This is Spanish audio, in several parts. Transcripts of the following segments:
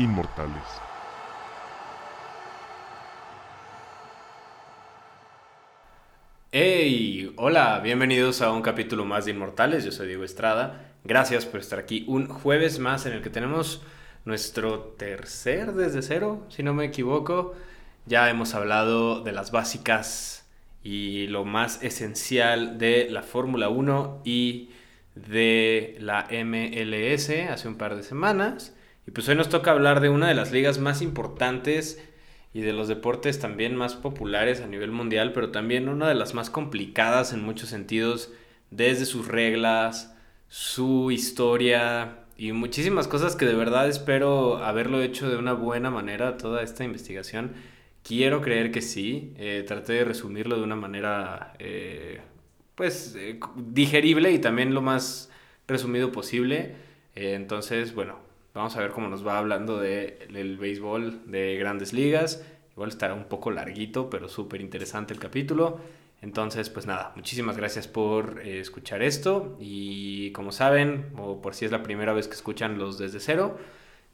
inmortales. Hey, hola, bienvenidos a un capítulo más de Inmortales. Yo soy Diego Estrada. Gracias por estar aquí un jueves más en el que tenemos nuestro tercer desde cero, si no me equivoco. Ya hemos hablado de las básicas y lo más esencial de la Fórmula 1 y de la MLS hace un par de semanas. Y pues hoy nos toca hablar de una de las ligas más importantes y de los deportes también más populares a nivel mundial, pero también una de las más complicadas en muchos sentidos, desde sus reglas, su historia y muchísimas cosas que de verdad espero haberlo hecho de una buena manera toda esta investigación. Quiero creer que sí, eh, traté de resumirlo de una manera eh, pues eh, digerible y también lo más resumido posible. entonces, bueno, Vamos a ver cómo nos va hablando de, del béisbol de grandes ligas. Igual estará un poco larguito, pero súper interesante el capítulo. Entonces, pues nada, muchísimas gracias por eh, escuchar esto. Y como saben, o por si es la primera vez que escuchan los desde cero,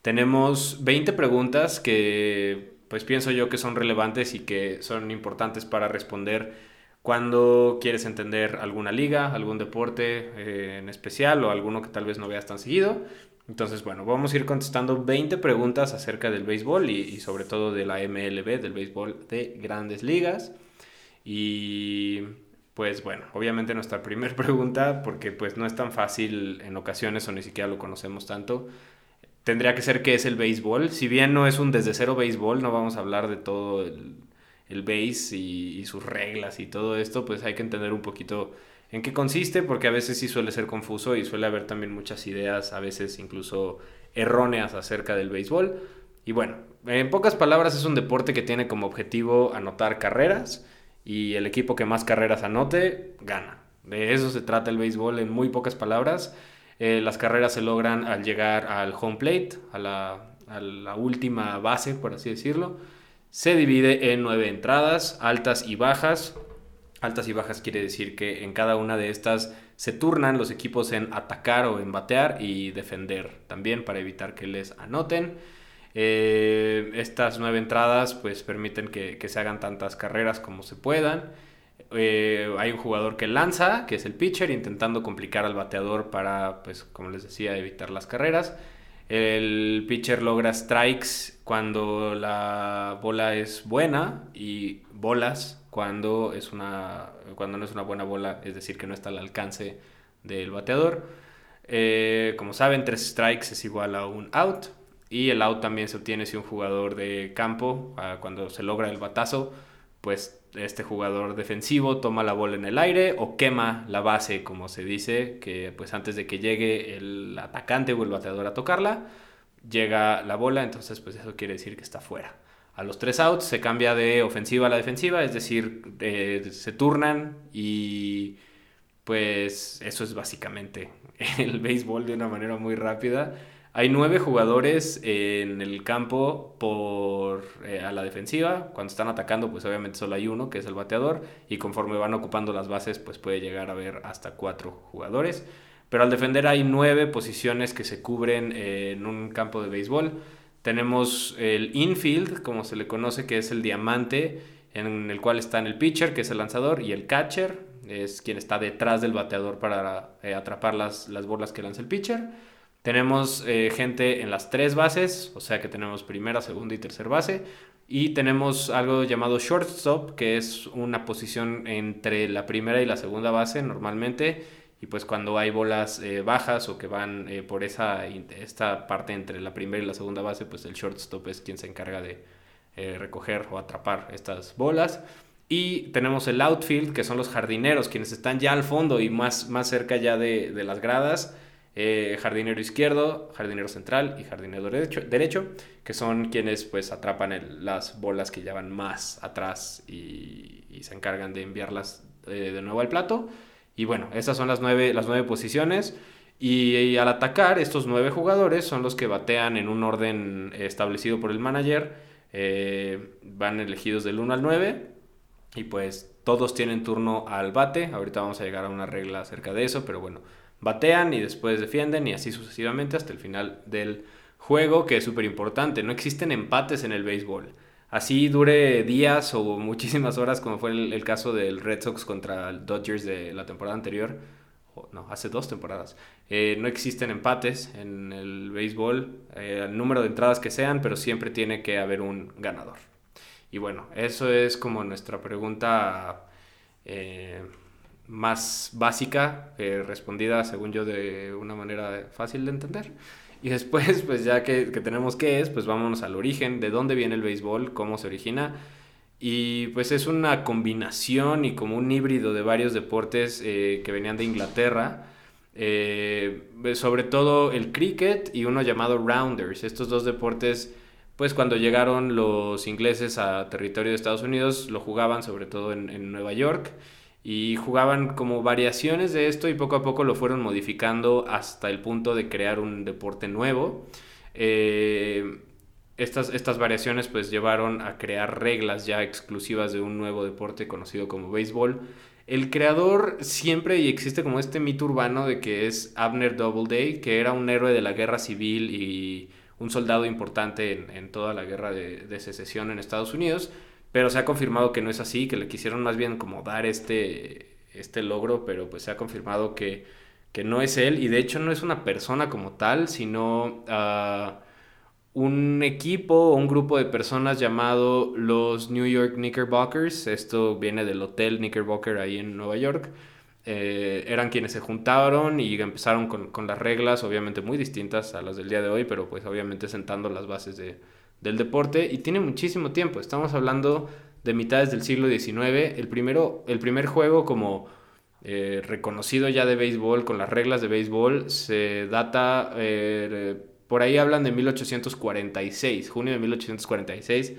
tenemos 20 preguntas que pues pienso yo que son relevantes y que son importantes para responder cuando quieres entender alguna liga, algún deporte eh, en especial o alguno que tal vez no veas tan seguido. Entonces, bueno, vamos a ir contestando 20 preguntas acerca del béisbol y, sobre todo de la MLB, del béisbol de grandes ligas. Y pues bueno, obviamente nuestra primera pregunta, porque pues no es tan fácil en ocasiones o ni siquiera lo conocemos tanto, tendría que ser qué es el béisbol. Si bien no es un desde cero béisbol, no vamos a hablar de todo el, el base y, y sus reglas y todo esto, pues hay que entender un poquito en qué consiste, porque a veces sí suele ser confuso y suele haber también muchas ideas, a veces incluso erróneas acerca del béisbol. Y bueno, en pocas palabras es un deporte que tiene como objetivo anotar carreras y el equipo que más carreras anote gana. De eso se trata el béisbol en muy pocas palabras. Eh, las carreras se logran al llegar al home plate, a la, a la última base, por así decirlo. Se divide en nueve entradas, altas y bajas, Altas y bajas quiere decir que en cada una de estas se turnan los equipos en atacar o en batear y defender también para evitar que les anoten. Eh, estas nueve entradas pues permiten que, se hagan tantas carreras como se puedan. Eh, hay un jugador que lanza, que es el pitcher, intentando complicar al bateador para, pues como les decía, evitar las carreras. El pitcher logra strikes cuando la bola es buena y bolas cuando, es una, cuando no es una buena bola, es decir, que no está al alcance del bateador. Eh, como saben, tres strikes es igual a un out. Y el out también se obtiene si un jugador de campo, ah, cuando se logra el batazo, pues este jugador defensivo toma la bola en el aire o quema la base, como se dice, que pues antes de que llegue el atacante o el bateador a tocarla, llega la bola, entonces pues eso quiere decir que está fuera a los tres outs se cambia de ofensiva a la defensiva, es decir, eh, se turnan y pues eso es básicamente el béisbol de una manera muy rápida. Hay nueve jugadores en el campo por, eh, a la defensiva. Cuando están atacando, pues obviamente solo hay uno, que es el bateador. Y conforme van ocupando las bases, pues puede llegar a haber hasta cuatro jugadores. Pero al defender hay nueve posiciones que se cubren eh, en un campo de béisbol. Tenemos el infield, como se le conoce, que es el diamante, en el cual está el pitcher, que es el lanzador, y el catcher, es quien está detrás del bateador para eh, atrapar las, las, bolas que lanza el pitcher. Tenemos eh, gente en las tres bases, o sea que tenemos primera, segunda y tercera base. Y tenemos algo llamado shortstop, que es una posición entre la primera y la segunda base normalmente y pues cuando hay bolas eh, bajas o que van eh, por esa esta parte entre la primera y la segunda base, pues el shortstop es quien se encarga de eh, recoger o atrapar estas bolas. Y tenemos el outfield, que son los jardineros, quienes están ya al fondo y más, más cerca ya de, de las gradas. jardinero izquierdo, jardinero central y jardinero derecho, derecho que son quienes pues atrapan las bolas que ya van más atrás y, y se encargan de enviarlas de nuevo al plato. Y bueno, esas son las nueve, las nueve posiciones. Y, al atacar, estos nueve jugadores son los que batean en un orden establecido por el manager. Eh, van elegidos del 1 al 9. Y pues todos tienen turno al bate. Ahorita vamos a llegar a una regla acerca de eso. Pero bueno, batean y después defienden y así sucesivamente hasta el final del juego que es súper importante. No existen empates en el béisbol. Así dure días o muchísimas horas, como fue el, caso del Red Sox contra el Dodgers de la temporada anterior. no, hace dos temporadas. Eh, no existen empates en el béisbol, eh, el número de entradas que sean, pero siempre tiene que haber un ganador. Y bueno, eso es como nuestra pregunta eh, más básica, respondida según yo de una manera fácil de entender. Y después, pues ya que, tenemos qué es, pues vámonos al origen, de dónde viene el béisbol, cómo se origina. Y pues es una combinación y como un híbrido de varios deportes eh, que venían de Inglaterra. Eh, sobre todo el cricket y uno llamado rounders. Estos dos deportes, pues cuando llegaron los ingleses a territorio de Estados Unidos, lo jugaban sobre todo en, en Nueva York y jugaban como variaciones de esto y poco a poco lo fueron modificando hasta el punto de crear un deporte nuevo. Eh, estas, estas variaciones pues llevaron a crear reglas ya exclusivas de un nuevo deporte conocido como béisbol. El creador siempre y existe como este mito urbano de que es Abner Doubleday, que era un héroe de la guerra civil y un soldado importante en, toda la guerra de, de secesión en Estados Unidos pero se ha confirmado que no es así, que le quisieron más bien como dar este, este logro, pero pues se ha confirmado que, que no es él. Y de hecho no es una persona como tal, sino uh, un equipo o un grupo de personas llamado los New York Knickerbockers, esto viene del Hotel Knickerbocker ahí en Nueva York, eh, eran quienes se juntaron y empezaron con, con, las reglas, obviamente muy distintas a las del día de hoy, pero pues obviamente sentando las bases de, del deporte y tiene muchísimo tiempo. Estamos hablando de mitades del siglo XIX. El, primero, el primer juego como eh, reconocido ya de béisbol, con las reglas de béisbol, se data, eh, por ahí hablan de 1846, junio de 1846.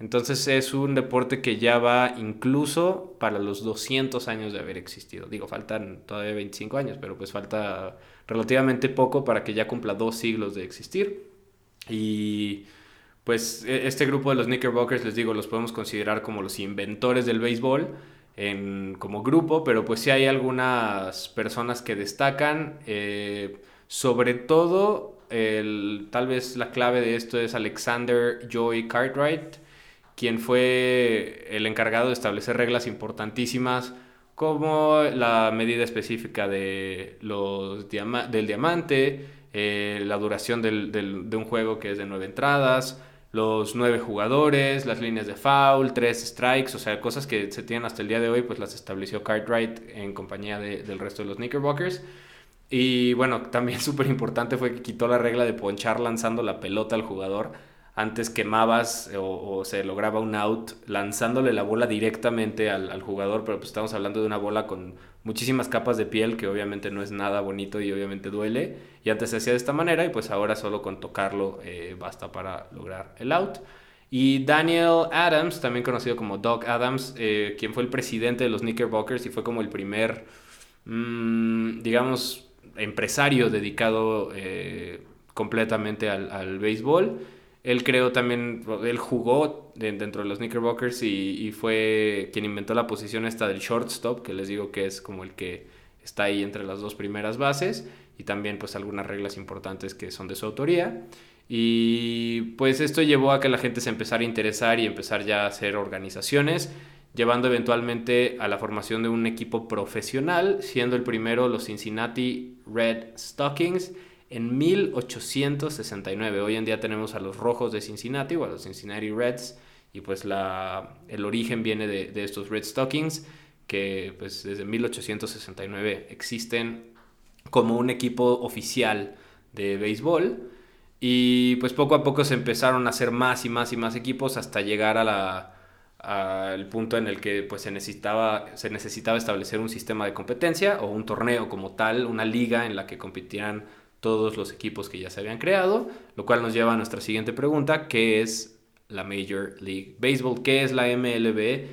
Entonces es un deporte que ya va incluso para los 200 años de haber existido. Digo, faltan todavía 25 años, pero pues falta relativamente poco para que ya cumpla dos siglos de existir. Y pues e, este grupo de los Knickerbockers, les digo, los podemos considerar como los inventores del béisbol en, como grupo, pero pues sí hay algunas personas que destacan, eh, sobre todo, el, tal vez la clave de esto es Alexander Joy Cartwright, quien fue el encargado de establecer reglas importantísimas como la medida específica de los del diamante, eh, la duración del, del, de un juego que es de nueve entradas, los nueve jugadores, las líneas de foul, tres strikes, o sea, cosas que se tienen hasta el día de hoy, pues las estableció Cartwright en compañía del resto de los Knickerbockers. Y bueno, también súper importante fue que quitó la regla de ponchar lanzando la pelota al jugador. Antes quemabas o, se lograba un out lanzándole la bola directamente al, al jugador, pero pues estamos hablando de una bola con muchísimas capas de piel que obviamente no es nada bonito y obviamente duele. Y antes se hacía de esta manera y pues ahora solo con tocarlo eh, basta para lograr el out. Y Daniel Adams, también conocido como Doc Adams, eh, quien fue el presidente de los Knickerbockers y fue como el primer, mm, digamos, empresario dedicado eh, completamente al, al béisbol él creó también, él jugó dentro de los Knickerbockers y, fue quien inventó la posición esta del shortstop, que les digo que es como el que está ahí entre las dos primeras bases y también pues algunas reglas importantes que son de su autoría. Y pues esto llevó a que la gente se empezara a interesar y empezar ya a hacer organizaciones, llevando eventualmente a la formación de un equipo profesional, siendo el primero los Cincinnati Red Stockings en 1869. Hoy en día tenemos a los Rojos de Cincinnati o a los Cincinnati Reds y pues la, el origen viene de, estos Red Stockings que pues desde 1869 existen como un equipo oficial de béisbol y pues poco a poco se empezaron a hacer más y más y más equipos hasta llegar a la al punto en el que pues se necesitaba se necesitaba establecer un sistema de competencia o un torneo como tal, una liga en la que compitieran todos los equipos que ya se habían creado, lo cual nos lleva a nuestra siguiente pregunta, ¿qué es la Major League Baseball? ¿Qué es la MLB?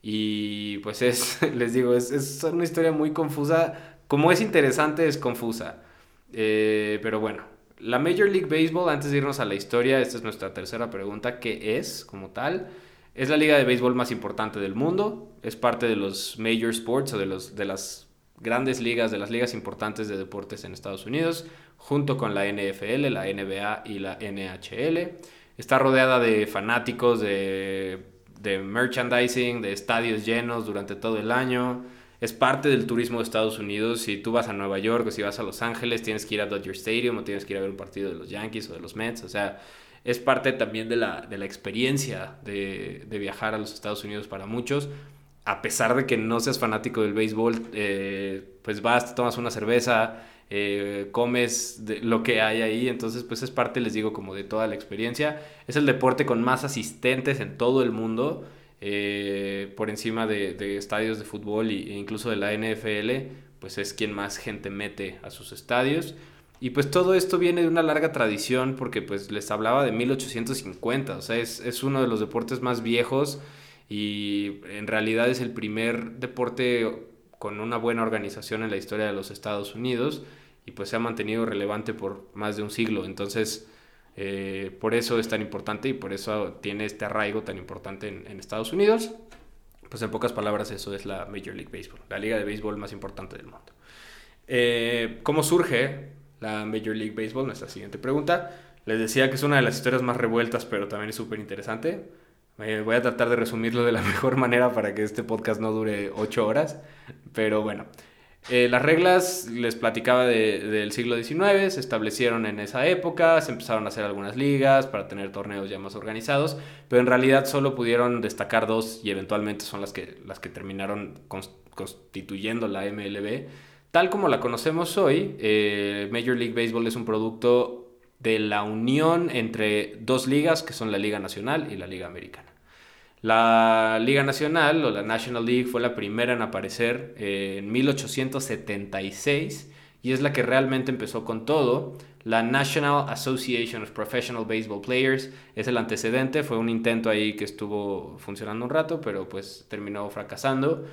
Y pues es, les digo, es, una historia muy confusa. Como es interesante, es confusa. Eh, pero bueno, la Major League Baseball, antes de irnos a la historia, esta es nuestra tercera pregunta, ¿qué es como tal? Es la liga de béisbol más importante del mundo, es parte de los Major Sports o de, los, de las grandes ligas, de las ligas importantes de deportes en Estados Unidos, junto con la NFL, la NBA y la NHL. Está rodeada de fanáticos, de, de merchandising, de estadios llenos durante todo el año. Es parte del turismo de Estados Unidos. Si tú vas a Nueva York o si vas a Los Ángeles, tienes que ir a Dodger Stadium o tienes que ir a ver un partido de los Yankees o de los Mets. O sea, es parte también de la, de la experiencia de, de, viajar a los Estados Unidos para muchos. A pesar de que no seas fanático del béisbol, eh, pues vas, tomas una cerveza, eh, comes de lo que hay ahí, entonces pues es parte, les digo, como de toda la experiencia. Es el deporte con más asistentes en todo el mundo, eh, por encima de, de, estadios de fútbol e incluso de la NFL, pues es quien más gente mete a sus estadios. Y pues todo esto viene de una larga tradición porque pues les hablaba de 1850, o sea, es, es uno de los deportes más viejos y en realidad es el primer deporte con una buena organización en la historia de los Estados Unidos y pues se ha mantenido relevante por más de un siglo. Entonces, eh, por eso es tan importante y por eso tiene este arraigo tan importante en, Estados Unidos. Pues en pocas palabras eso es la Major League Baseball, la liga de béisbol más importante del mundo. Eh, ¿Cómo surge? la Major League Baseball, nuestra siguiente pregunta. Les decía que es una de las historias más revueltas, pero también es súper interesante. Eh, voy a tratar de resumirlo de la mejor manera para que este podcast no dure ocho horas. Pero bueno, eh, las reglas, les platicaba del siglo XIX, se establecieron en esa época, se empezaron a hacer algunas ligas para tener torneos ya más organizados, pero en realidad solo pudieron destacar dos y eventualmente son las que, las que terminaron constituyendo la MLB Tal como la conocemos hoy, eh, Major League Baseball es un producto de la unión entre dos ligas, que son la Liga Nacional y la Liga Americana. La Liga Nacional o la National League fue la primera en aparecer eh, en 1876 y es la que realmente empezó con todo. La National Association of Professional Baseball Players es el antecedente, fue un intento ahí que estuvo funcionando un rato, pero pues terminó fracasando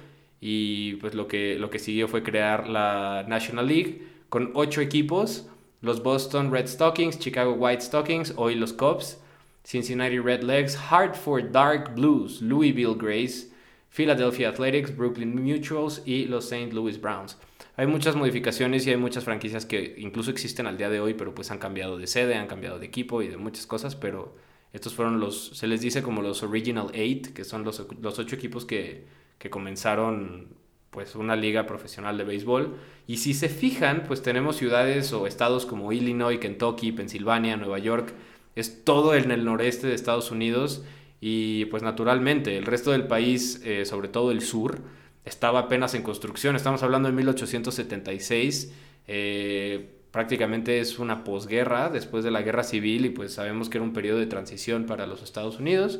y pues lo que, lo que siguió fue crear la National League con ocho equipos, los Boston Red Stockings, Chicago White Stockings, hoy los Cubs, Cincinnati Red Legs, Hartford Dark Blues, Louisville Grays, Philadelphia Athletics, Brooklyn Mutuals y los St. Louis Browns. Hay muchas modificaciones y hay muchas franquicias que incluso existen al día de hoy, pero pues han cambiado de sede, han cambiado de equipo y de muchas cosas, pero estos fueron los, se les dice como los Original Eight, que son los, los ocho equipos que que comenzaron pues una liga profesional de béisbol. Y si se fijan, pues tenemos ciudades o estados como Illinois, Kentucky, Pensilvania, Nueva York. Es todo en el noreste de Estados Unidos y pues naturalmente el resto del país, eh, sobre todo el sur, estaba apenas en construcción. Estamos hablando de 1876. Eh, prácticamente es una posguerra después de la guerra civil y pues sabemos que era un periodo de transición para los Estados Unidos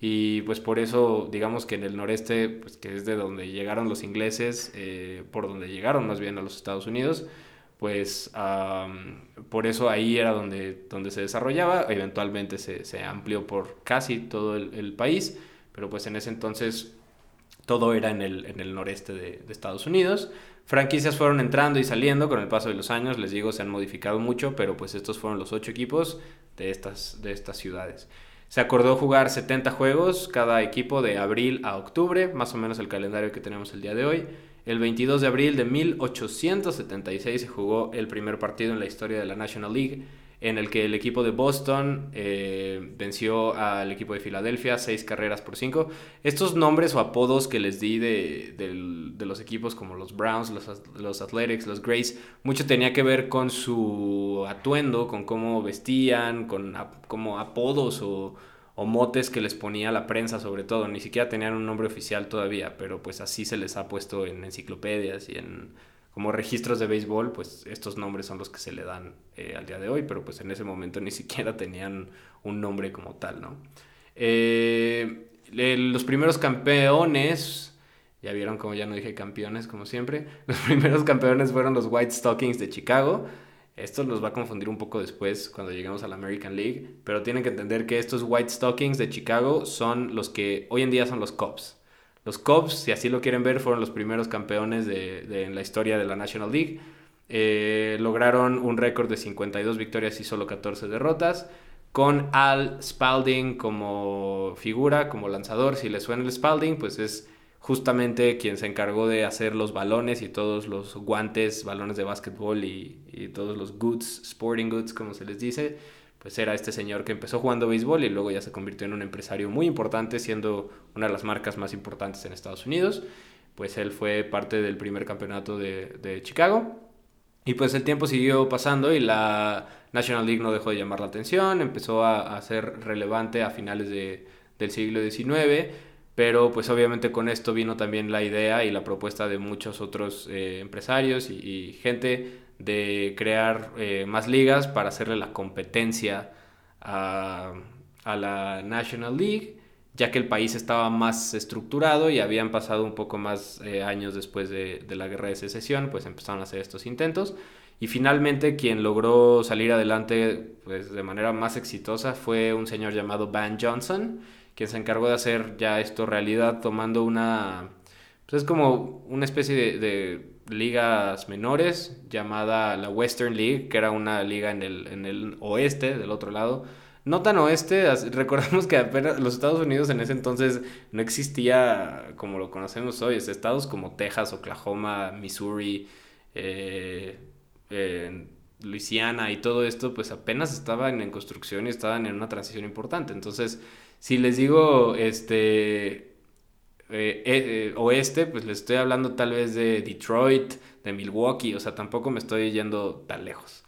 y pues por eso, digamos que en el noreste, pues que es de donde llegaron los ingleses, eh, por donde llegaron más bien a los Estados Unidos, pues por eso ahí era donde, donde se desarrollaba, eventualmente se, se amplió por casi todo el, país, pero pues en ese entonces todo era en el, en el noreste de, de, Estados Unidos. Franquicias fueron entrando y saliendo con el paso de los años, les digo, se han modificado mucho, pero pues estos fueron los ocho equipos de estas, de estas ciudades. Se acordó jugar 70 juegos cada equipo de abril a octubre, más o menos el calendario que tenemos el día de hoy. El 22 de abril de 1876 se jugó el primer partido en la historia de la National League en el que el equipo de Boston eh, venció al equipo de Filadelfia seis carreras por cinco. Estos nombres o apodos que les di de, los equipos como los Browns, los, los, Athletics, los Grays, mucho tenía que ver con su atuendo, con cómo vestían, con como apodos o, o motes que les ponía la prensa sobre todo. Ni siquiera tenían un nombre oficial todavía, pero pues así se les ha puesto en enciclopedias y en como registros de béisbol, pues estos nombres son los que se le dan eh, al día de hoy, pero pues en ese momento ni siquiera tenían un nombre como tal, ¿no? Eh, los primeros campeones, ya vieron como ya no dije campeones como siempre, los primeros campeones fueron los White Stockings de Chicago. Esto los va a confundir un poco después cuando lleguemos a la American League, pero tienen que entender que estos White Stockings de Chicago son los que hoy en día son los Cubs. Los Cubs, si así lo quieren ver, fueron los primeros campeones de, en la historia de la National League. Eh, lograron un récord de 52 victorias y solo 14 derrotas, con Al Spalding como figura, como lanzador. Si les suena el Spalding, pues es justamente quien se encargó de hacer los balones y todos los guantes, balones de básquetbol y, y todos los goods, sporting goods, como se les dice, pues era este señor que empezó jugando béisbol y luego ya se convirtió en un empresario muy importante, siendo una de las marcas más importantes en Estados Unidos. Pues él fue parte del primer campeonato de, de Chicago. Y pues el tiempo siguió pasando y la National League no dejó de llamar la atención, empezó a, a ser relevante a finales de, del siglo XIX, pero pues obviamente con esto vino también la idea y la propuesta de muchos otros eh, empresarios y, y, gente de crear eh, más ligas para hacerle la competencia a, a, la National League, ya que el país estaba más estructurado y habían pasado un poco más eh, años después de, de, la guerra de secesión, pues empezaron a hacer estos intentos. Y finalmente quien logró salir adelante pues, de manera más exitosa fue un señor llamado Van Johnson, quien se encargó de hacer ya esto realidad tomando una... Pues es como una especie de, de ligas menores llamada la Western League, que era una liga en el, en el oeste, del otro lado. No tan oeste, recordemos que apenas los Estados Unidos en ese entonces no existía como lo conocemos hoy, es estados como Texas, Oklahoma, Missouri, eh, Luisiana y todo esto, pues apenas estaban en construcción y estaban en una transición importante. Entonces, si les digo, este, eh, eh, oeste, pues les estoy hablando tal vez de Detroit, de Milwaukee, o sea, tampoco me estoy yendo tan lejos.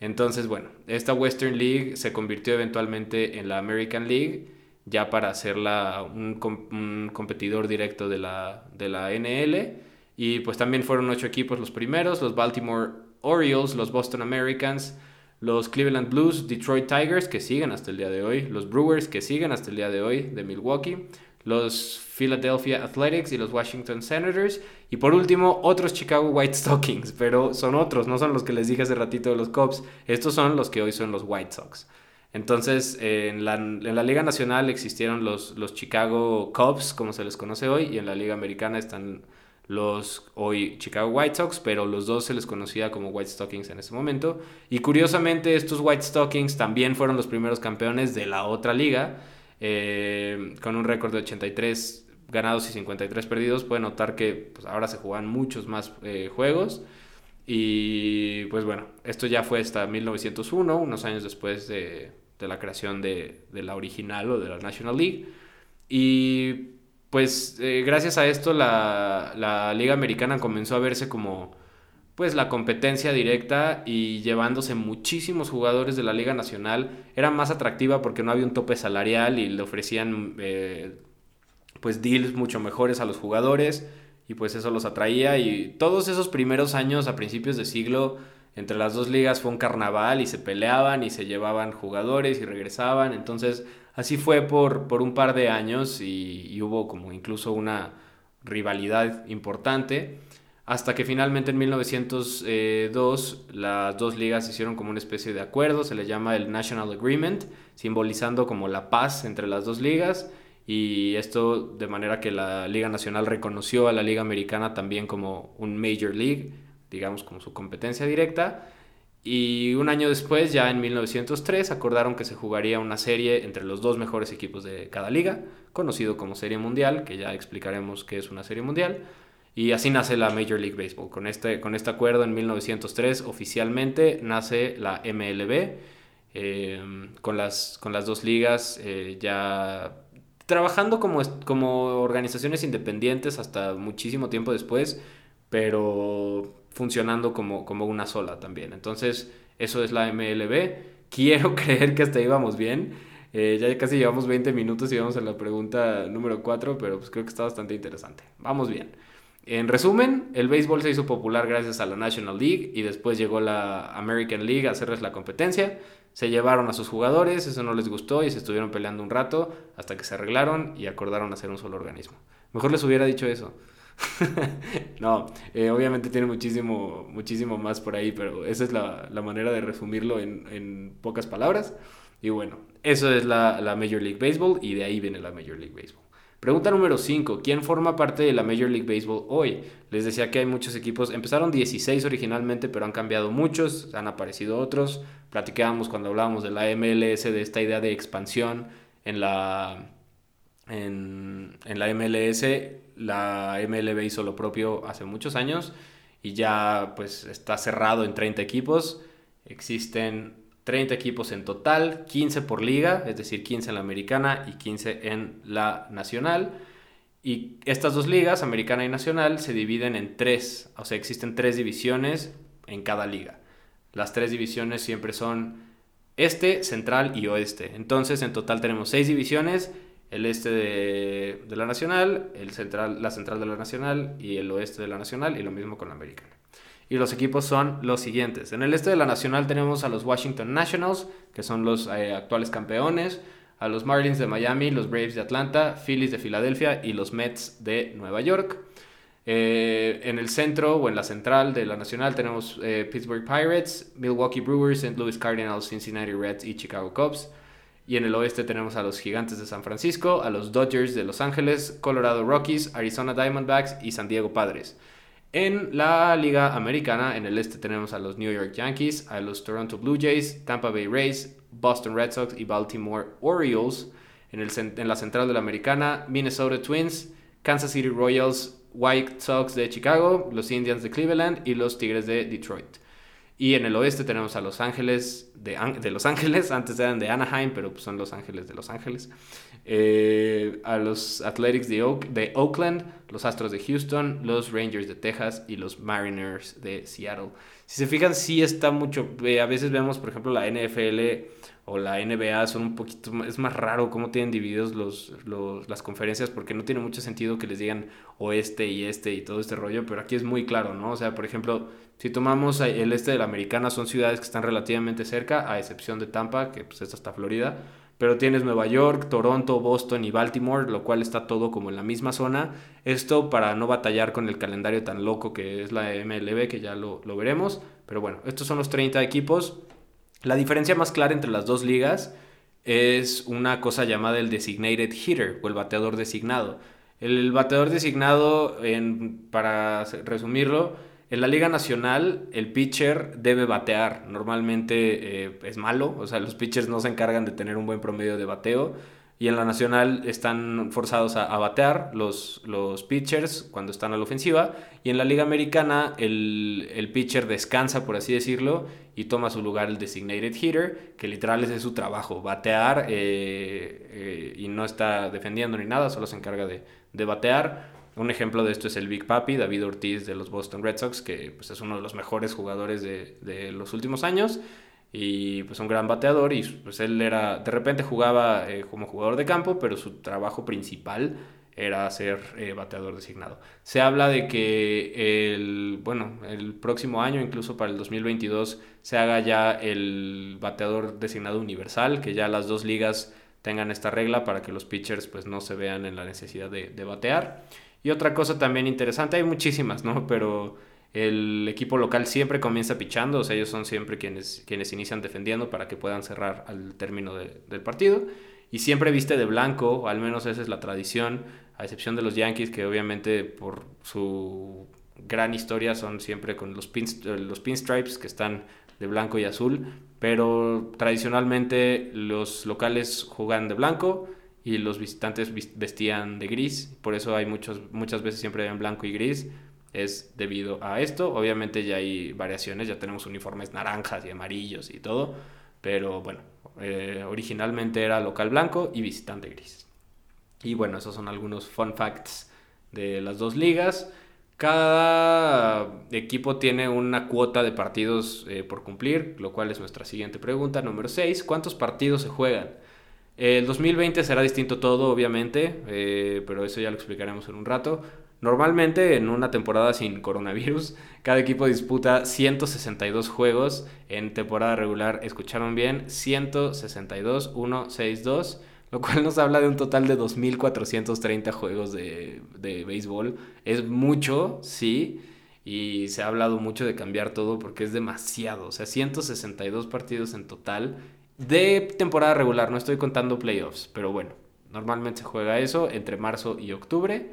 Entonces, bueno, esta Western League se convirtió eventualmente en la American League, ya para hacerla un, un competidor directo de la, de la NL. Y pues también fueron ocho equipos los primeros, los Baltimore Orioles, los Boston Americans, los Cleveland Blues, Detroit Tigers, que siguen hasta el día de hoy, los Brewers, que siguen hasta el día de hoy, de Milwaukee, los Philadelphia Athletics y los Washington Senators. Y por último, otros Chicago White Stockings, pero son otros, no son los que les dije hace ratito de los Cubs. Estos son los que hoy son los White Sox. Entonces, en, la, en, la, Liga Nacional existieron los, los Chicago Cubs, como se les conoce hoy, y en la Liga Americana están los hoy Chicago White Sox, pero los dos se les conocía como White Stockings en ese momento. Y curiosamente, estos White Stockings también fueron los primeros campeones de la otra liga eh, con un récord de 83 ganados y 53 perdidos, puede notar que pues, ahora se juegan muchos más eh, juegos. Y pues bueno, esto ya fue hasta 1901, unos años después de, de la creación de, de, la original o de la National League. Y pues eh, gracias a esto la, la Liga Americana comenzó a verse como pues la competencia directa y llevándose muchísimos jugadores de la Liga Nacional. Era más atractiva porque no había un tope salarial y le ofrecían eh, pues deals mucho mejores a los jugadores y pues eso los atraía y todos esos primeros años a principios de siglo entre las dos ligas fue un carnaval y se peleaban y se llevaban jugadores y regresaban. Entonces así fue por, por un par de años y, y hubo como incluso una rivalidad importante hasta que finalmente en 1902 las dos ligas hicieron como una especie de acuerdo, se le llama el National Agreement, simbolizando como la paz entre las dos ligas y esto de manera que la Liga Nacional reconoció a la Liga Americana también como un Major League, digamos como su competencia directa. Y un año después, ya en 1903, acordaron que se jugaría una serie entre los dos mejores equipos de cada liga, conocido como Serie Mundial, que ya explicaremos qué es una Serie Mundial. Y así nace la Major League Baseball. Con este, con este acuerdo en 1903 oficialmente nace la MLB, eh, con, las, con las dos ligas eh, ya trabajando como, como organizaciones independientes hasta muchísimo tiempo después, pero funcionando como, como una sola también. Entonces, eso es la MLB. Quiero creer que hasta ahí vamos bien. Eh, ya casi llevamos 20 minutos y vamos a la pregunta número 4, pero pues creo que está bastante interesante. Vamos bien. En resumen, el béisbol se hizo popular gracias a la National League y después llegó la American League a hacerles la competencia. Se llevaron a sus jugadores, eso no les gustó y se estuvieron peleando un rato hasta que se arreglaron y acordaron hacer un solo organismo. Mejor les hubiera dicho eso. no, eh, obviamente tiene muchísimo, muchísimo más por ahí, pero esa es la, la manera de resumirlo en, en, pocas palabras. Y bueno, eso es la, la Major League Baseball y de ahí viene la Major League Baseball. Pregunta número 5. ¿Quién forma parte de la Major League Baseball hoy? Les decía que hay muchos equipos. Empezaron 16 originalmente, pero han cambiado muchos. Han aparecido otros. Platicábamos cuando hablábamos de la MLS, de esta idea de expansión en la, en, en la MLS. La MLB hizo lo propio hace muchos años y ya pues está cerrado en 30 equipos. Existen 30 equipos en total, 15 por liga, es decir, 15 en la americana y 15 en la nacional. Y estas dos ligas, americana y nacional, se dividen en tres, o sea, existen tres divisiones en cada liga. Las tres divisiones siempre son este, central y oeste. Entonces, en total tenemos seis divisiones, el este de, de la nacional, el central, la central de la nacional y el oeste de la nacional, y lo mismo con la americana. Y los equipos son los siguientes. En el este de la Nacional tenemos a los Washington Nationals, que son los eh, actuales campeones, a los Marlins de Miami, los Braves de Atlanta, Phillies de Filadelfia y los Mets de Nueva York. Eh, en el centro o en la central de la Nacional tenemos eh, Pittsburgh Pirates, Milwaukee Brewers, St. Louis Cardinals, Cincinnati Reds y Chicago Cubs. Y en el oeste tenemos a los Gigantes de San Francisco, a los Dodgers de Los Ángeles, Colorado Rockies, Arizona Diamondbacks y San Diego Padres. En la Liga Americana, en el este tenemos a los New York Yankees, a los Toronto Blue Jays, Tampa Bay Rays, Boston Red Sox y Baltimore Orioles. En, el, en la central de la Americana, Minnesota Twins, Kansas City Royals, White Sox de Chicago, los Indians de Cleveland y los Tigres de Detroit. Y en el oeste tenemos a Los Ángeles de, de Los Ángeles, antes eran de Anaheim, pero pues son Los Ángeles de Los Ángeles. Eh, a los Athletics de, de Oakland, los Astros de Houston, los Rangers de Texas y los Mariners de Seattle. Si se fijan, sí está mucho. Eh, a veces vemos, por ejemplo, la NFL o la NBA son un poquito. Es más raro cómo tienen divididos los, los, las conferencias porque no tiene mucho sentido que les digan oeste y este y todo este rollo, pero aquí es muy claro, ¿no? O sea, por ejemplo si tomamos el este de la Americana, son ciudades que están relativamente cerca, a excepción de Tampa, que pues esta está Florida. Pero tienes Nueva York, Toronto, Boston y Baltimore, lo cual está todo como en la misma zona. Esto para no batallar con el calendario tan loco que es la MLB, que ya lo, lo veremos. Pero bueno, estos son los 30 equipos. La diferencia más clara entre las dos ligas es una cosa llamada el designated hitter o el bateador designado. El bateador designado, para resumirlo, en la Liga Nacional, el pitcher debe batear. Normalmente eh, es malo, o sea, los pitchers no se encargan de tener un buen promedio de bateo. Y en la Nacional están forzados a, batear los, los pitchers cuando están a la ofensiva. Y en la Liga Americana, el, el pitcher descansa, por así decirlo, y toma su lugar el designated hitter, que literal es su trabajo, batear eh, eh, y no está defendiendo ni nada, solo se encarga de, de batear. Un ejemplo de esto es el Big Papi, David Ortiz de los Boston Red Sox, que pues, es uno de los mejores jugadores de, de, los últimos años y pues un gran bateador y pues él era, de repente jugaba eh, como jugador de campo, pero su trabajo principal era ser eh, bateador designado. Se habla de que el, bueno, el próximo año, incluso para el 2022, se haga ya el bateador designado universal, que ya las dos ligas tengan esta regla para que los pitchers pues no se vean en la necesidad de, de batear. Y otra cosa también interesante, hay muchísimas, ¿no? Pero el equipo local siempre comienza pichando, o sea, ellos son siempre quienes, quienes inician defendiendo para que puedan cerrar al término del partido. Y siempre viste de blanco, al menos esa es la tradición, a excepción de los Yankees, que obviamente por su gran historia son siempre con los, los pinstripes que están de blanco y azul, pero tradicionalmente los locales juegan de blanco y los visitantes vestían de gris, por eso hay muchos, muchas veces siempre en blanco y gris, es debido a esto, obviamente ya hay variaciones, ya tenemos uniformes naranjas y amarillos y todo, pero bueno, eh, originalmente era local blanco y visitante gris. Y bueno, esos son algunos fun facts de las dos ligas. Cada equipo tiene una cuota de partidos eh, por cumplir, lo cual es nuestra siguiente pregunta, número 6. ¿Cuántos partidos se juegan? El 2020 será distinto todo, obviamente, eh, pero eso ya lo explicaremos en un rato. Normalmente en una temporada sin coronavirus, cada equipo disputa 162 juegos en temporada regular. ¿Escucharon bien? 162, 162, lo cual nos habla de un total de 2.430 juegos de, de béisbol. Es mucho, sí, y se ha hablado mucho de cambiar todo porque es demasiado. O sea, 162 partidos en total de temporada regular, no estoy contando playoffs, pero bueno, normalmente se juega eso entre marzo y octubre.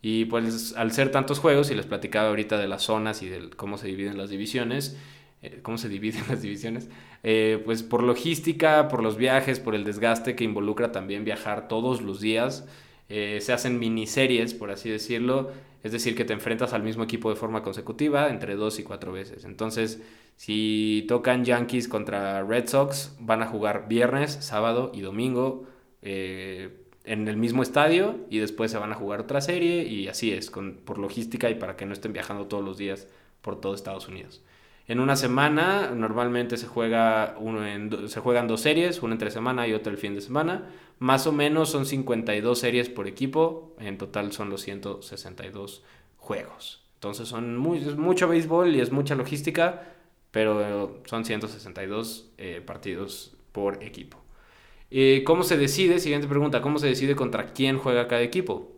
Y pues al ser tantos juegos, y les platicaba ahorita de las zonas y de cómo se dividen las divisiones, eh, cómo se dividen las divisiones, eh, pues por logística, por los viajes, por el desgaste que involucra también viajar todos los días, eh, se hacen miniseries, por así decirlo, es decir, que te enfrentas al mismo equipo de forma consecutiva entre dos y cuatro veces. Entonces, si tocan Yankees contra Red Sox, van a jugar viernes, sábado y domingo eh, en el mismo estadio y después se van a jugar otra serie y así es, con, por logística y para que no estén viajando todos los días por todo Estados Unidos. En una semana normalmente se, juega uno se juegan dos series, una entre semana y otra el fin de semana. Más o menos son 52 series por equipo, en total son los 162 juegos. Entonces son muy, es mucho béisbol y es mucha logística, pero son 162 eh, partidos por equipo. Eh, ¿Cómo se decide? Siguiente pregunta, ¿cómo se decide contra quién juega cada equipo?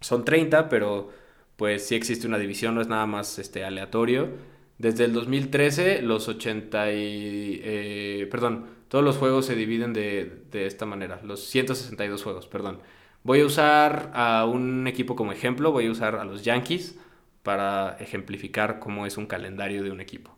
Son 30, pero pues sí existe una división, no es nada más este, aleatorio. Desde el 2013, los 80 y... Eh, perdón, todos los juegos se dividen de, de, esta manera, los 162 juegos, perdón. Voy a usar a un equipo como ejemplo, voy a usar a los Yankees para ejemplificar cómo es un calendario de un equipo.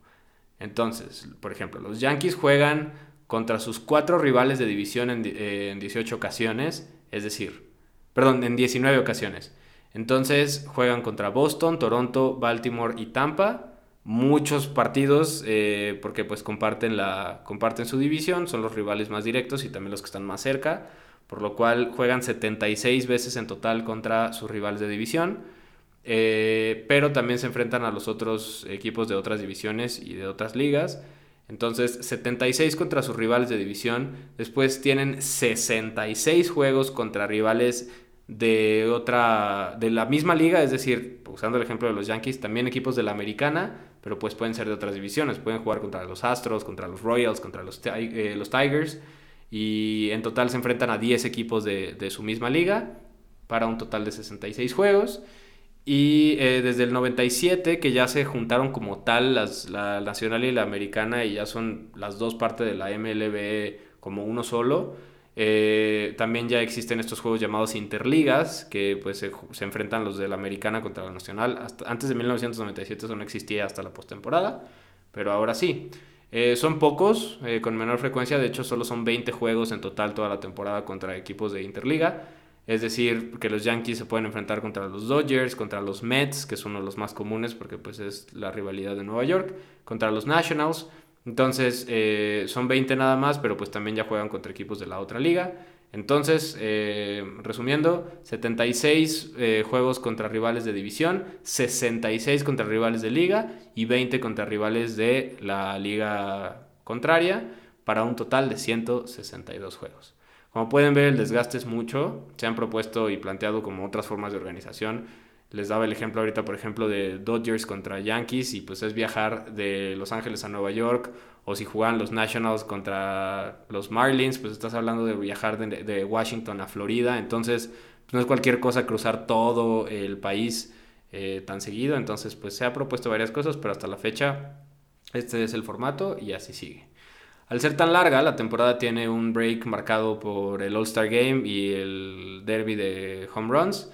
Entonces, por ejemplo, los Yankees juegan contra sus cuatro rivales de división en, eh, en 18 ocasiones, es decir, perdón, en 19 ocasiones. Entonces juegan contra Boston, Toronto, Baltimore y Tampa muchos partidos eh, porque pues comparten, la, comparten su división, son los rivales más directos y también los que están más cerca, por lo cual juegan 76 veces en total contra sus rivales de división, eh, pero también se enfrentan a los otros equipos de otras divisiones y de otras ligas. Entonces, 76 contra sus rivales de división. Después tienen 66 juegos contra rivales de otra de la misma liga, es decir, usando el ejemplo de los Yankees, también equipos de la americana, pero pues pueden ser de otras divisiones, pueden jugar contra los Astros, contra los Royals, contra los, eh, los Tigers, y en total se enfrentan a 10 equipos de, de su misma liga, para un total de 66 juegos. Y eh, desde el 97, que ya se juntaron como tal las, la nacional y la americana, y ya son las dos partes de la MLB como uno solo, eh, también ya existen estos juegos llamados interligas, que pues se, enfrentan los de la americana contra la nacional. Hasta, antes de 1997 eso no existía hasta la postemporada, pero ahora sí. Eh, son pocos, con menor frecuencia, de hecho solo son 20 juegos en total toda la temporada contra equipos de interliga. Es decir, que los Yankees se pueden enfrentar contra los Dodgers, contra los Mets, que es uno de los más comunes porque pues es la rivalidad de Nueva York, contra los Nationals, entonces, eh, son 20 nada más, pero pues también ya juegan contra equipos de la otra liga. Entonces, eh, resumiendo, 76 eh, juegos contra rivales de división, 66 contra rivales de liga y 20 contra rivales de la liga contraria, para un total de 162 juegos. Como pueden ver, el desgaste es mucho. Se han propuesto y planteado como otras formas de organización les daba el ejemplo ahorita, por ejemplo, de Dodgers contra Yankees y pues es viajar de Los Ángeles a Nueva York o si juegan los Nationals contra los Marlins, pues estás hablando de viajar de, Washington a Florida, entonces pues, no es cualquier cosa cruzar todo el país eh, tan seguido, entonces pues se ha propuesto varias cosas, pero hasta la fecha este es el formato y así sigue. Al ser tan larga, la temporada tiene un break marcado por el All-Star Game y el derby de home runs.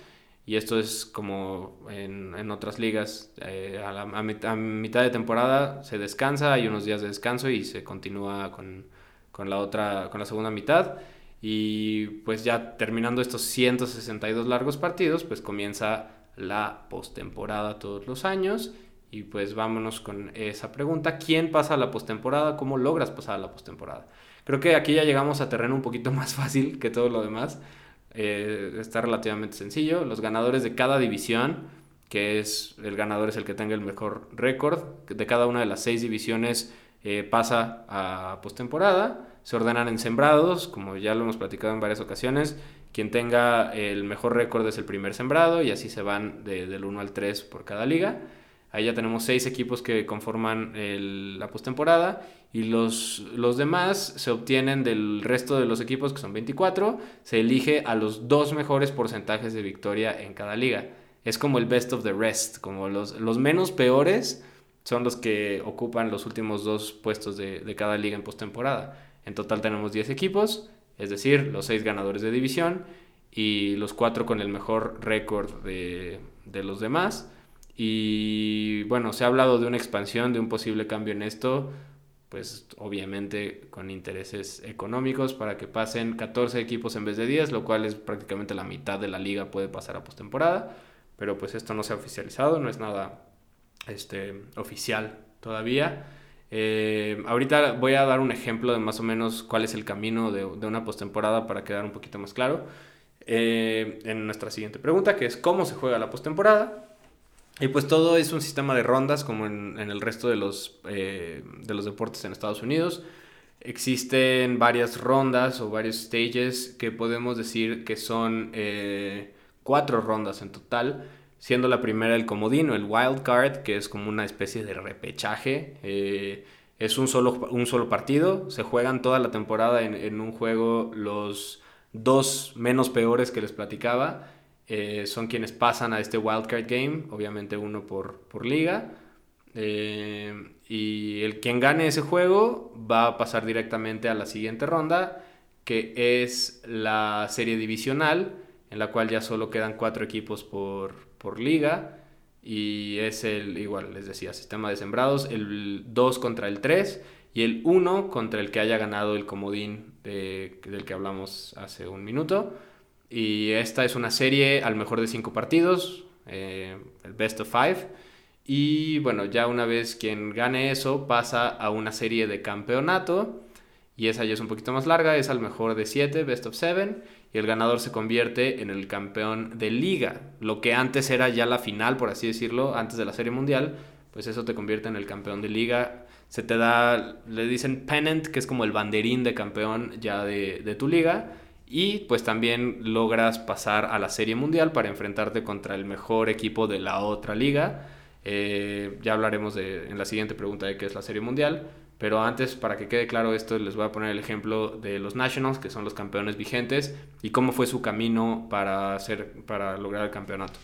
Y esto es como en, otras ligas, eh, a, mitad, de temporada se descansa, hay unos días de descanso y se continúa con, con, la otra, con la segunda mitad. Y pues ya terminando estos 162 largos partidos, pues comienza la postemporada todos los años. Y pues vámonos con esa pregunta. ¿Quién pasa a la postemporada? ¿Cómo logras pasar a la postemporada? Creo que aquí ya llegamos a terreno un poquito más fácil que todo lo demás. Eh, está relativamente sencillo. Los ganadores de cada división, que es el ganador es el que tenga el mejor récord, de cada una de las seis divisiones eh, pasa a postemporada. Se ordenan en sembrados, como ya lo hemos platicado en varias ocasiones. Quien tenga el mejor récord es el primer sembrado y así se van del 1 al 3 por cada liga. Ahí ya tenemos seis equipos que conforman la postemporada y los, los demás se obtienen del resto de los equipos, que son 24. Se elige a los dos mejores porcentajes de victoria en cada liga. Es como el best of the rest, como los, los menos peores son los que ocupan los últimos dos puestos de, de cada liga en postemporada. En total tenemos 10 equipos, es decir, los seis ganadores de división y los cuatro con el mejor récord de, de los demás. Y bueno, se ha hablado de una expansión, de un posible cambio en esto, pues obviamente con intereses económicos para que pasen 14 equipos en vez de 10, lo cual es prácticamente la mitad de la liga puede pasar a postemporada, pero pues esto no se ha oficializado, no es nada este, oficial todavía. Eh, ahorita voy a dar un ejemplo de más o menos cuál es el camino de, de una postemporada para quedar un poquito más claro. Eh, en nuestra siguiente pregunta, que es cómo se juega la postemporada. Y pues todo es un sistema de rondas como en, el resto de los, eh, de los deportes en Estados Unidos. Existen varias rondas o varios stages que podemos decir que son cuatro rondas en total siendo la primera el comodino, el wild card, que es como una especie de repechaje. Eh, es un solo, un solo partido, se juegan toda la temporada en, un juego los dos menos peores que les platicaba. Eh, son quienes pasan a este wild card game, obviamente uno por, por liga. Eh, y el quien gane ese juego va a pasar directamente a la siguiente ronda, que es la serie divisional, en la cual ya solo quedan cuatro equipos por, por liga y es el, igual les decía, sistema de sembrados, el 2 contra el 3 y el 1 contra el que haya ganado el comodín del que hablamos hace un minuto. Y esta es una serie al mejor de 5 partidos, eh, el best of 5. Y bueno, ya una vez quien gane eso pasa a una serie de campeonato. Y esa ya es un poquito más larga, es al mejor de 7, best of 7 y el ganador se convierte en el campeón de liga. Lo que antes era ya la final, por así decirlo, antes de la Serie Mundial, pues eso te convierte en el campeón de liga. Se te da, le dicen pennant, que es como el banderín de campeón ya de, tu liga. Y pues también logras pasar a la Serie Mundial para enfrentarte contra el mejor equipo de la otra liga. Eh, ya hablaremos de, en la siguiente pregunta de qué es la Serie Mundial. Pero antes, para que quede claro esto, les voy a poner el ejemplo de los Nationals, que son los campeones vigentes, y cómo fue su camino para, hacer, para lograr el campeonato.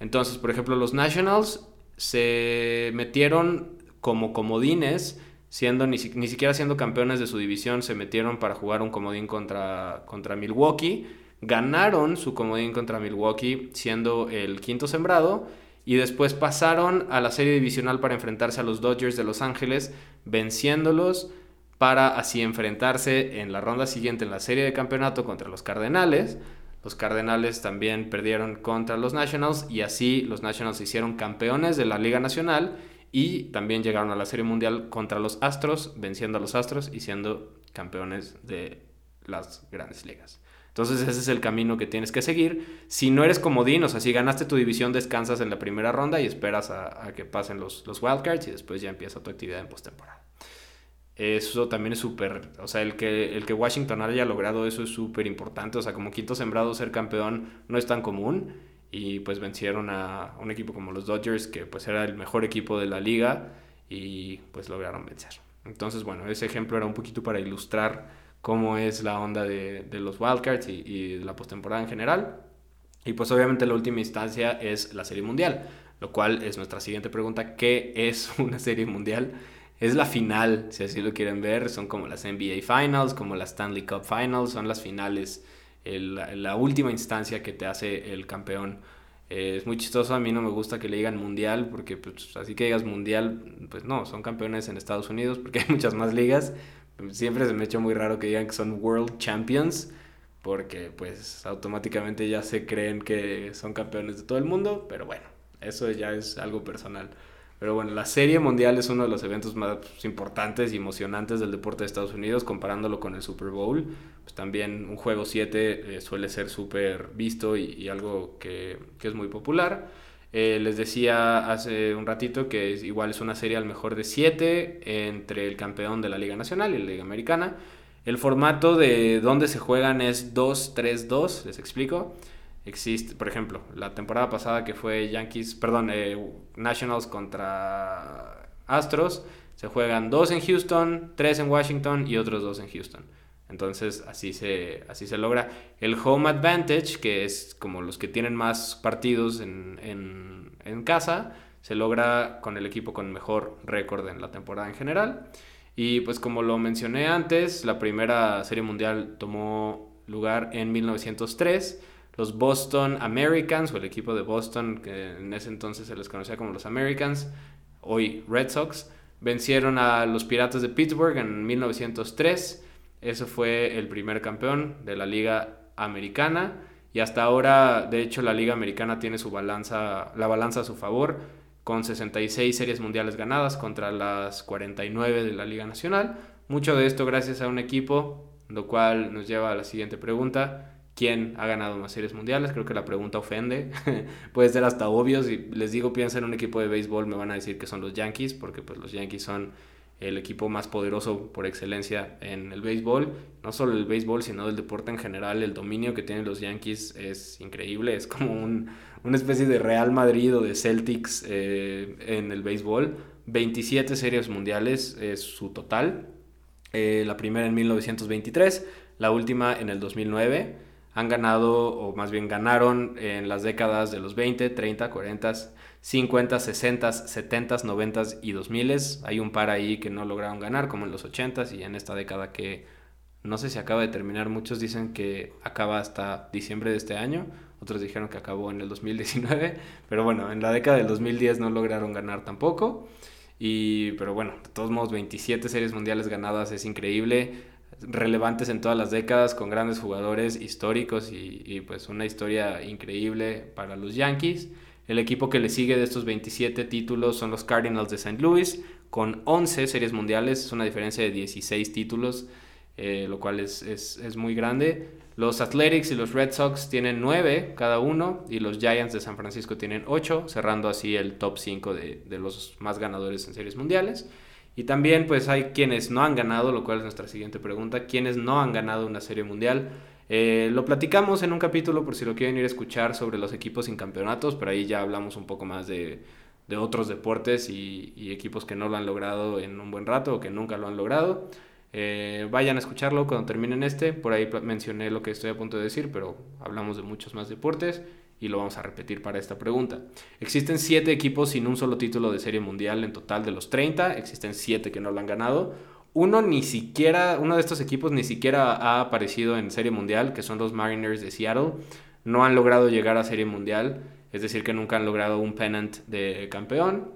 Entonces, por ejemplo, los Nationals se metieron como comodines, siendo ni, ni, siquiera siendo campeones de su división, se metieron para jugar un comodín contra, contra Milwaukee. Ganaron su comodín contra Milwaukee siendo el quinto sembrado y después pasaron a la serie divisional para enfrentarse a los Dodgers de Los Ángeles, venciéndolos para así enfrentarse en la ronda siguiente en la serie de campeonato contra los Cardenales. Los Cardenales también perdieron contra los Nationals y así los Nationals se hicieron campeones de la Liga Nacional y también llegaron a la Serie Mundial contra los Astros, venciendo a los Astros y siendo campeones de las grandes ligas. Entonces ese es el camino que tienes que seguir. Si no eres comodín, o sea, si ganaste tu división, descansas en la primera ronda y esperas a, que pasen los, los wildcards y después ya empieza tu actividad en postemporada. Eso también es súper, o sea, el que, el que Washington haya logrado eso es súper importante. O sea, como quinto sembrado ser campeón no es tan común. Y pues vencieron a un equipo como los Dodgers, que pues era el mejor equipo de la liga y pues lograron vencer. Entonces, bueno, ese ejemplo era un poquito para ilustrar cómo es la onda de, de los wildcards y, y la postemporada en general. Y pues obviamente la última instancia es la Serie Mundial, lo cual es nuestra siguiente pregunta. ¿Qué es una Serie Mundial? Es la final, si así lo quieren ver. Son como las NBA Finals, como las Stanley Cup Finals, son las finales, la última instancia que te hace el campeón. es muy chistoso, a mí no me gusta que le digan mundial, porque pues, así que digas mundial, pues no, son campeones en Estados Unidos, porque hay muchas más ligas, siempre se me ha hecho muy raro que digan que son World Champions, porque pues automáticamente ya se creen que son campeones de todo el mundo, pero bueno, eso ya es algo personal. Pero bueno, la Serie Mundial es uno de los eventos más importantes y emocionantes del deporte de Estados Unidos, comparándolo con el Super Bowl. Pues también un juego 7 eh, suele ser súper visto y, algo que, que es muy popular. Eh, les decía hace un ratito que igual es una serie al mejor de 7 entre el campeón de la Liga Nacional y la Liga Americana. El formato de donde se juegan es 2-3-2, les explico. Existe, por ejemplo, la temporada pasada que fue Yankees, perdón, eh, Nationals contra Astros, se juegan 2 en Houston, 3 en Washington y otros 2 en Houston. Entonces así se, así se logra. El home advantage, que es como los que tienen más partidos en, casa, se logra con el equipo con mejor récord en la temporada en general. Y pues como lo mencioné antes, la primera serie mundial tomó lugar en 1903. Los Boston Americans, o el equipo de Boston, que en ese entonces se les conocía como los Americans, hoy Red Sox, Vencieron a los Piratas de Pittsburgh en 1903. Eso fue el primer campeón de la Liga Americana. Y hasta ahora, de hecho, la Liga Americana tiene su balanza, la balanza a su favor, con 66 series mundiales ganadas contra las 49 de la Liga Nacional. Mucho de esto gracias a un equipo, lo cual nos lleva a la siguiente pregunta quién ha ganado más series mundiales. Creo que la pregunta ofende. Puede ser hasta obvio. Si les digo piensa en un equipo de béisbol, me van a decir que son los Yankees, porque pues los Yankees son el equipo más poderoso por excelencia en el béisbol. No solo el béisbol, sino del deporte en general. El dominio que tienen los Yankees es increíble. Es como un, una especie de Real Madrid o de Celtics eh, en el béisbol. 27 series mundiales es su total. Eh, la primera en 1923, la última en el 2009 han ganado, o más bien ganaron en las décadas de los 20, 30, 40, 50, 60, 70, 90 y 2000. Hay un par ahí que no lograron ganar, como en los 80 y en esta década que no sé si acaba de terminar. Muchos dicen que acaba hasta diciembre de este año, otros dijeron que acabó en el 2019, pero bueno, en la década del 2010 no lograron ganar tampoco. Y, pero bueno, de todos modos, 27 series mundiales ganadas es increíble relevantes en todas las décadas, con grandes jugadores históricos y, pues una historia increíble para los Yankees. El equipo que le sigue de estos 27 títulos son los Cardinals de St. Louis, con 11 series mundiales, es una diferencia de 16 títulos, eh, lo cual es, es, muy grande. Los Athletics y los Red Sox tienen 9 cada uno y los Giants de San Francisco tienen 8, cerrando así el top 5 de, de los más ganadores en series mundiales. Y también pues hay quienes no han ganado, lo cual es nuestra siguiente pregunta, quienes no han ganado una serie mundial. Eh, lo platicamos en un capítulo por si lo quieren ir a escuchar sobre los equipos sin campeonatos, pero ahí ya hablamos un poco más de, de otros deportes y, equipos que no lo han logrado en un buen rato o que nunca lo han logrado. Eh, vayan a escucharlo cuando terminen este, por ahí mencioné lo que estoy a punto de decir, pero hablamos de muchos más deportes y lo vamos a repetir para esta pregunta. Existen 7 equipos sin un solo título de serie mundial en total de los 30, existen 7 que no lo han ganado. Uno ni siquiera, uno de estos equipos ni siquiera ha aparecido en serie mundial, que son los Mariners de Seattle. No han logrado llegar a serie mundial, es decir, que nunca han logrado un pennant de campeón.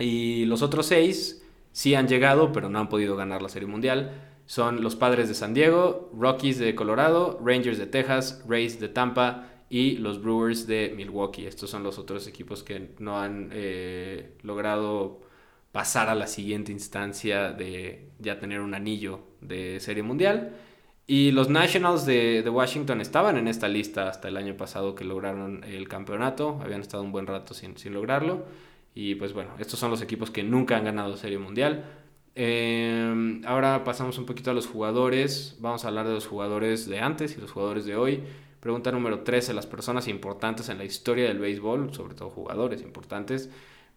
Y los otros 6 sí han llegado, pero no han podido ganar la serie mundial. Son los Padres de San Diego, Rockies de Colorado, Rangers de Texas, Rays de Tampa, y los Brewers de Milwaukee. Estos son los otros equipos que no han eh, logrado pasar a la siguiente instancia de ya tener un anillo de serie mundial. Y los Nationals de, Washington estaban en esta lista hasta el año pasado que lograron el campeonato. Habían estado un buen rato sin, lograrlo. Y pues bueno, estos son los equipos que nunca han ganado serie mundial. Eh, ahora pasamos un poquito a los jugadores. Vamos a hablar de los jugadores de antes y los jugadores de hoy. Pregunta número 13. Las personas importantes en la historia del béisbol, sobre todo jugadores importantes.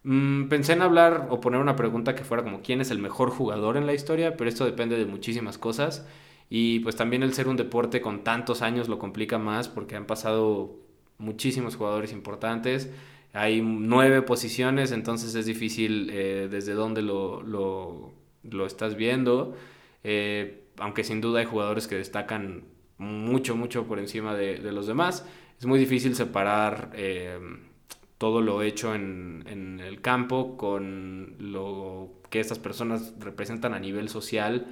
Mm, pensé en hablar o poner una pregunta que fuera como quién es el mejor jugador en la historia, pero esto depende de muchísimas cosas. Y pues también el ser un deporte con tantos años lo complica más porque han pasado muchísimos jugadores importantes. Hay nueve posiciones, entonces es difícil eh, desde dónde lo, lo, estás viendo. Eh, aunque sin duda hay jugadores que destacan mucho, mucho por encima de, los demás. Es muy difícil separar eh, todo lo hecho en, en, el campo con lo que estas personas representan a nivel social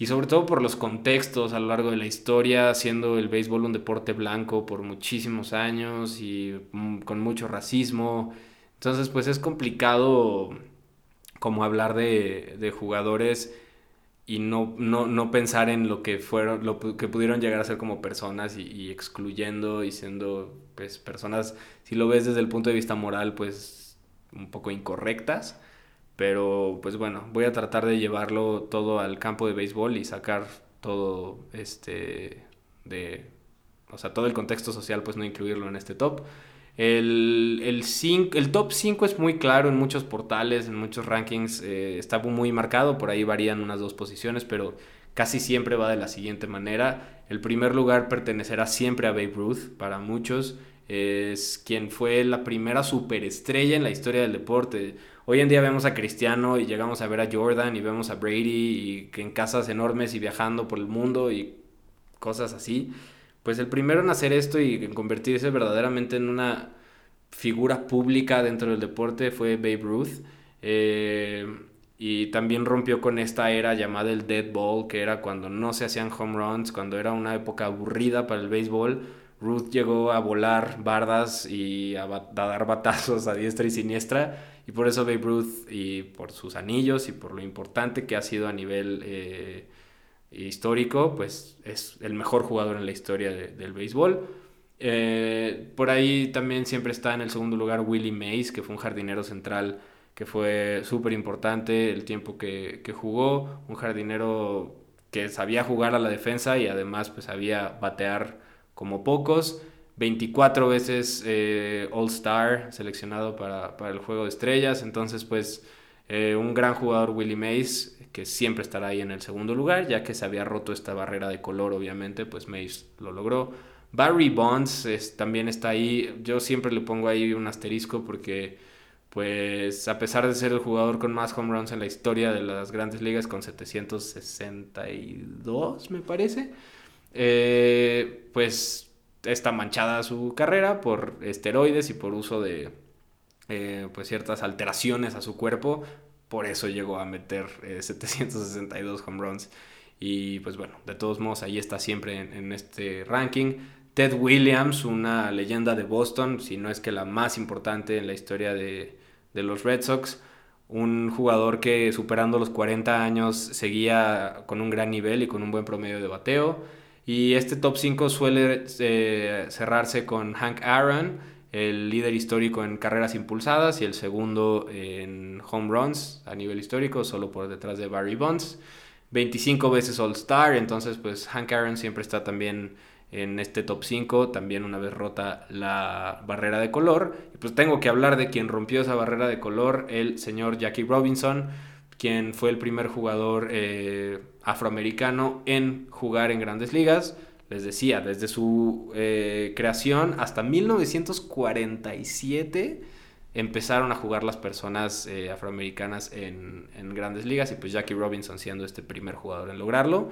y sobre todo por los contextos a lo largo de la historia, siendo el béisbol un deporte blanco por muchísimos años y mm, con mucho racismo. Entonces, pues es complicado como hablar de, de jugadores y no, no, no, pensar en lo que fueron, lo que pudieron llegar a ser como personas y, excluyendo y siendo pues personas, si lo ves desde el punto de vista moral, pues un poco incorrectas. Pero pues bueno, voy a tratar de llevarlo todo al campo de béisbol y sacar todo este de, o sea, todo el contexto social, pues no incluirlo en este top. El, el, el top 5 es muy claro en muchos portales, en muchos rankings, eh, está muy marcado, por ahí varían unas dos posiciones, pero casi siempre va de la siguiente manera. El primer lugar pertenecerá siempre a Babe Ruth, para muchos. Es quien fue la primera superestrella en la historia del deporte. Hoy en día vemos a Cristiano y llegamos a ver a Jordan y vemos a Brady y en casas enormes y viajando por el mundo y cosas así pues el primero en hacer esto y en convertirse verdaderamente en una figura pública dentro del deporte fue Babe Ruth. Eh, y también rompió con esta era llamada el dead ball, que era cuando no se hacían home runs, cuando era una época aburrida para el béisbol. Ruth llegó a volar bardas y a, dar batazos a diestra y siniestra, y por eso Babe Ruth, y por sus anillos y por lo importante que ha sido a nivel eh, histórico, pues es el mejor jugador en la historia del béisbol. Eh, por ahí también siempre está en el segundo lugar Willie Mays, que fue un jardinero central que fue súper importante el tiempo que, jugó, un jardinero que sabía jugar a la defensa y además pues sabía batear como pocos. 24 veces eh, All Star seleccionado para, el juego de estrellas, entonces pues eh, un gran jugador Willie Mays que siempre estará ahí en el segundo lugar, ya que se había roto esta barrera de color obviamente, pues Mays lo logró. Barry Bonds también está ahí, yo siempre le pongo ahí un asterisco porque pues a pesar de ser el jugador con más home runs en la historia de las grandes ligas, con 762 me parece, eh, pues está manchada su carrera por esteroides y por uso de eh, pues ciertas alteraciones a su cuerpo, por eso llegó a meter 762 eh, home runs. Y pues bueno, de todos modos ahí está siempre en este ranking. Ted Williams, una leyenda de Boston, si no es que la más importante en la historia de, de los Red Sox, un jugador que superando los 40 años seguía con un gran nivel y con un buen promedio de bateo. Y este top 5 suele eh, cerrarse con Hank Aaron, el líder histórico en carreras impulsadas y el segundo en home runs a nivel histórico, solo por detrás de Barry Bonds. 25 veces All Star, entonces pues Hank Aaron siempre está también en este top 5, también una vez rota la barrera de color. Y pues tengo que hablar de quien rompió esa barrera de color, el señor Jackie Robinson, quien fue el primer jugador eh, afroamericano en jugar en grandes ligas. Les decía, desde su eh, creación hasta 1947 empezaron a jugar las personas eh, afroamericanas en, en grandes ligas y pues Jackie Robinson siendo este primer jugador en lograrlo.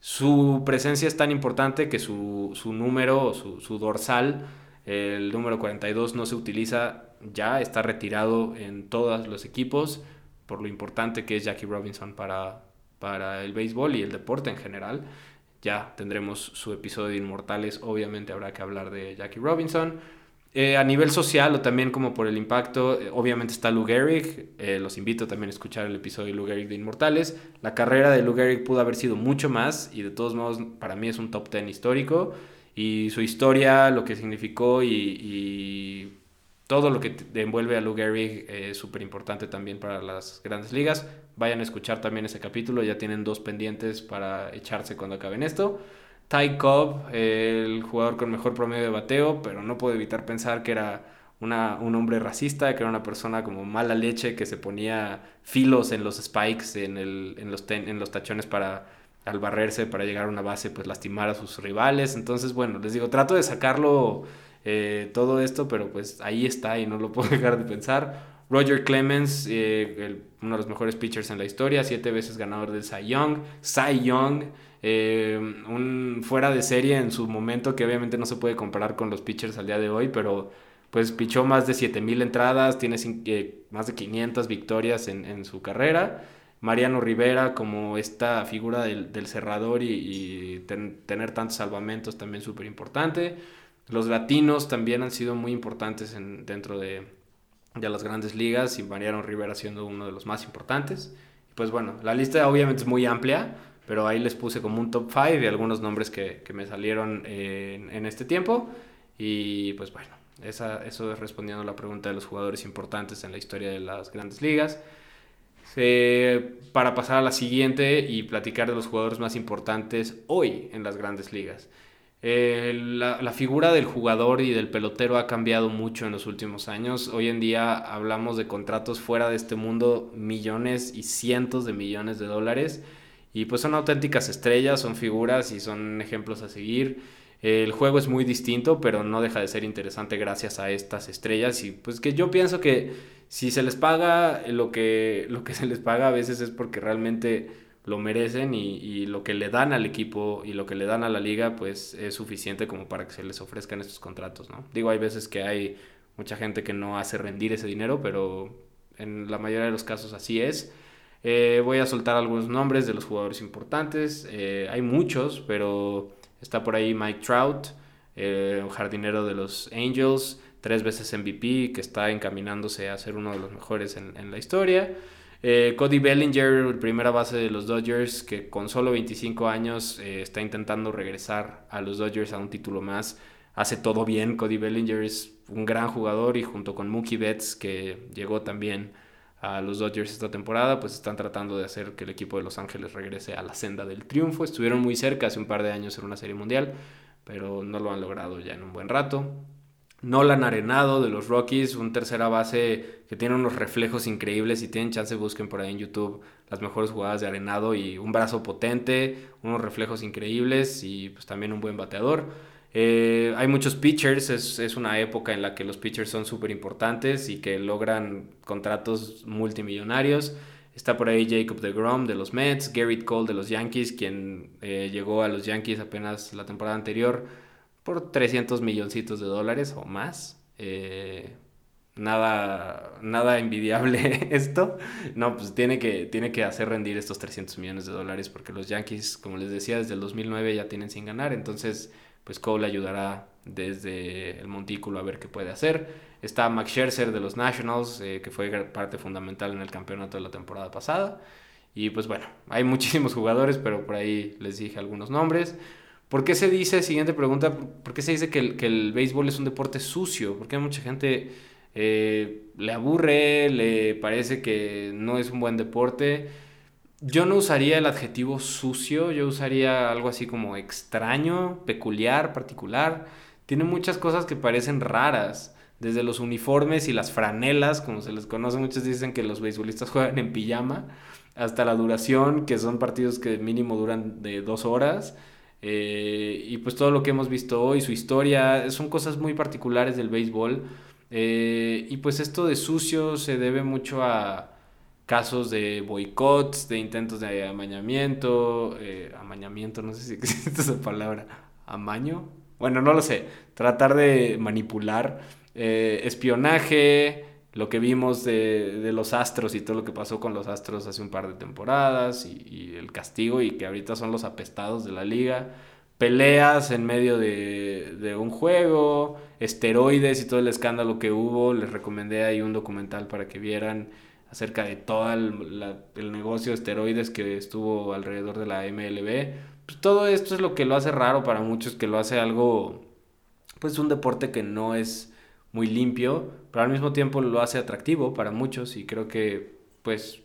Su presencia es tan importante que su, número, su, su, dorsal, el número 42, no se utiliza ya, está retirado en todos los equipos, por lo importante que es Jackie Robinson para, para el béisbol y el deporte en general. Ya tendremos su episodio de Inmortales, obviamente habrá que hablar de Jackie Robinson. Eh, a nivel social o también como por el impacto, eh, obviamente está Lou Gehrig, eh, los invito también a escuchar el episodio de Lou Gehrig de Inmortales. La carrera de Lou Gehrig pudo haber sido mucho más y de todos modos para mí es un top 10 histórico y su historia, lo que significó y, todo lo que envuelve a Lou Gehrig es súper importante también para las grandes ligas. Vayan a escuchar también ese capítulo, ya tienen dos pendientes para echarse cuando acaben esto. Ty Cobb, el jugador con mejor promedio de bateo, pero no puedo evitar pensar que era una, un hombre racista, que era una persona como mala leche, que se ponía filos en los spikes, en, el, en, los, en los tachones para al barrerse, para llegar a una base, pues lastimar a sus rivales. Entonces, bueno, les digo, trato de sacarlo eh, todo esto, pero pues ahí está y no lo puedo dejar de pensar. Roger Clemens, eh, uno de los mejores pitchers en la historia, siete veces ganador del Cy Young. Cy Young, eh, un fuera de serie en su momento que obviamente no se puede comparar con los pitchers al día de hoy, pero pues pichó más de 7000 entradas, tiene eh, más de 500 victorias en, su carrera. Mariano Rivera como esta figura del, cerrador y, tener tantos salvamentos también súper importante. Los latinos también han sido muy importantes en, dentro de, de las grandes ligas y Mariano Rivera siendo uno de los más importantes. Pues bueno, la lista obviamente es muy amplia, pero ahí les puse como un top 5 y algunos nombres que, que me salieron en, este tiempo. Y pues bueno, esa, eso es respondiendo a la pregunta de los jugadores importantes en la historia de las grandes ligas. para pasar a la siguiente y platicar de los jugadores más importantes hoy en las grandes ligas. Eh, la, la, figura del jugador y del pelotero ha cambiado mucho en los últimos años. Hoy en día hablamos de contratos fuera de este mundo, millones y cientos de millones de dólares. Y pues son auténticas estrellas, son figuras y son ejemplos a seguir. El juego es muy distinto, pero no deja de ser interesante gracias a estas estrellas. Y pues que yo pienso que si se les paga lo que, lo que se les paga a veces es porque realmente lo merecen y, lo que le dan al equipo y lo que le dan a la liga pues es suficiente como para que se les ofrezcan estos contratos, ¿no? Digo, hay veces que hay mucha gente que no hace rendir ese dinero, pero en la mayoría de los casos así es. Eh, voy a soltar algunos nombres de los jugadores importantes. Eh, hay muchos, pero está por ahí Mike Trout, eh, jardinero de los Angels, tres veces MVP, que está encaminándose a ser uno de los mejores en, la historia. Cody Bellinger, primera base de los Dodgers, que con solo 25 años está intentando regresar a los Dodgers a un título más. Hace todo bien. Cody Bellinger es un gran jugador y junto con Mookie Betts, que llegó también a los Dodgers esta temporada, pues están tratando de hacer que el equipo de Los Ángeles regrese a la senda del triunfo. Estuvieron muy cerca hace un par de años en una serie mundial, pero no lo han logrado ya en un buen rato. Nolan Arenado de los Rockies, un tercera base que tiene unos reflejos increíbles. Si tienen chance, busquen por ahí en YouTube las mejores jugadas de Arenado y un brazo potente, unos reflejos increíbles y pues también un buen bateador. Eh, hay muchos pitchers, es, una época en la que los pitchers son súper importantes y que logran contratos multimillonarios. Está por ahí Jacob de Grom de los Mets, Garrett Cole de los Yankees, quien eh, llegó a los Yankees apenas la temporada anterior por 300 milloncitos de dólares o más. Eh, nada, nada envidiable esto. No, pues tiene que, tiene que hacer rendir estos 300 millones de dólares porque los Yankees, como les decía, desde el 2009 ya tienen sin ganar. Entonces pues Cole ayudará desde el montículo a ver qué puede hacer. Está Max Scherzer de los Nationals, eh, que fue parte fundamental en el campeonato de la temporada pasada. Y pues bueno, hay muchísimos jugadores, pero por ahí les dije algunos nombres. ¿Por qué se dice, siguiente pregunta, por qué se dice que el, que el béisbol es un deporte sucio? Porque hay mucha gente eh, le aburre, le parece que no es un buen deporte. Yo no usaría el adjetivo sucio, yo usaría algo así como extraño, peculiar, particular. Tiene muchas cosas que parecen raras, desde los uniformes y las franelas, como se les conoce, muchos dicen que los beisbolistas juegan en pijama, hasta la duración, que son partidos que mínimo duran de dos horas. Eh, y pues todo lo que hemos visto hoy, su historia, son cosas muy particulares del béisbol. Eh, y pues esto de sucio se debe mucho a casos de boicots, de intentos de amañamiento, eh, amañamiento, no sé si existe esa palabra, amaño, bueno, no lo sé, tratar de manipular, espionaje, lo que vimos de, los astros y todo lo que pasó con los astros hace un par de temporadas y, el castigo y que ahorita son los apestados de la liga, peleas en medio de, un juego, esteroides y todo el escándalo que hubo, les recomendé ahí un documental para que vieran acerca de todo el, negocio de esteroides que estuvo alrededor de la MLB. Pues todo esto es lo que lo hace raro para muchos, que lo hace algo, pues un deporte que no es muy limpio, pero al mismo tiempo lo hace atractivo para muchos y creo que pues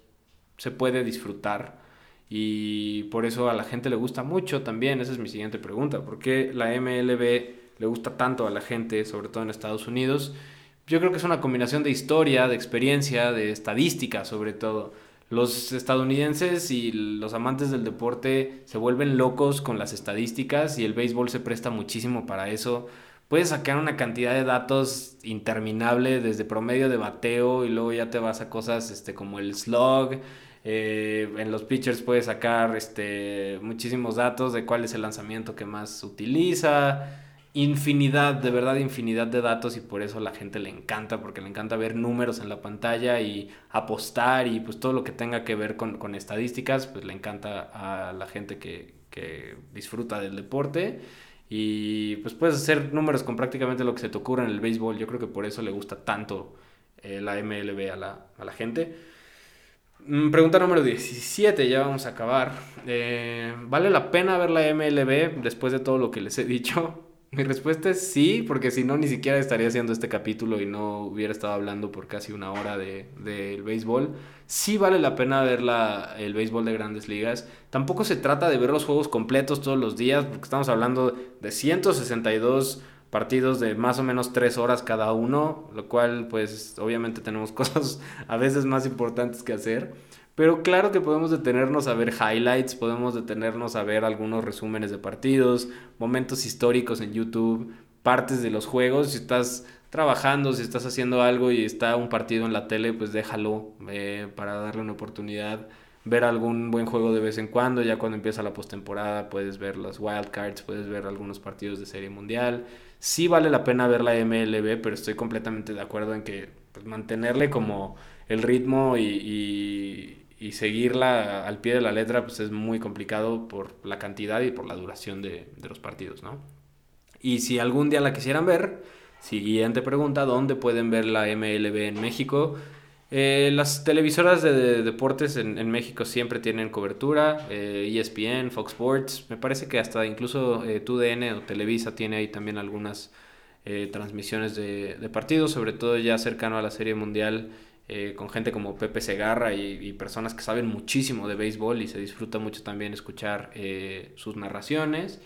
se puede disfrutar y por eso a la gente le gusta mucho también, esa es mi siguiente pregunta, ¿por qué la MLB le gusta tanto a la gente, sobre todo en Estados Unidos? yo creo que es una combinación de historia, de experiencia, de estadística sobre todo. Los estadounidenses y los amantes del deporte se vuelven locos con las estadísticas y el béisbol se presta muchísimo para eso. Puedes sacar una cantidad de datos interminable desde promedio de bateo y luego ya te vas a cosas este, como el slug. Eh, en los pitchers puedes sacar este, muchísimos datos de cuál es el lanzamiento que más utiliza infinidad, de verdad infinidad de datos y por eso a la gente le encanta, porque le encanta ver números en la pantalla y apostar y pues todo lo que tenga que ver con, estadísticas, pues le encanta a la gente que, disfruta del deporte y pues puedes hacer números con prácticamente lo que se te ocurra en el béisbol, yo creo que por eso le gusta tanto eh, la MLB a la, a la gente. Mm, pregunta número 17, ya vamos a acabar. Eh, ¿Vale la pena ver la MLB después de todo lo que les he dicho? Mi respuesta es sí, porque si no, ni siquiera estaría haciendo este capítulo y no hubiera estado hablando por casi una hora del de, béisbol. Sí vale la pena ver la, el béisbol de grandes ligas. Tampoco se trata de ver los juegos completos todos los días, porque estamos hablando de 162 partidos de más o menos 3 horas cada uno, lo cual pues obviamente tenemos cosas a veces más importantes que hacer. Pero claro que podemos detenernos a ver highlights, podemos detenernos a ver algunos resúmenes de partidos, momentos históricos en YouTube, partes de los juegos. Si estás trabajando, si estás haciendo algo y está un partido en la tele, pues déjalo eh, para darle una oportunidad. Ver algún buen juego de vez en cuando, ya cuando empieza la postemporada puedes ver las wildcards, puedes ver algunos partidos de serie mundial. Sí vale la pena ver la MLB, pero estoy completamente de acuerdo en que pues, mantenerle como el ritmo y y seguirla al pie de la letra pues es muy complicado por la cantidad y por la duración de, de los partidos, ¿no? Y si algún día la quisieran ver, siguiente pregunta, ¿dónde pueden ver la MLB en México? Eh, las televisoras de, deportes en, México siempre tienen cobertura, ESPN, eh, e Fox Sports, me parece que hasta incluso eh, TUDN o Televisa tiene ahí también algunas transmisiones de, partidos, sobre todo ya cercano a la Serie Mundial, con gente como Pepe Segarra y, personas que saben muchísimo de béisbol y se disfruta mucho también escuchar sus narraciones.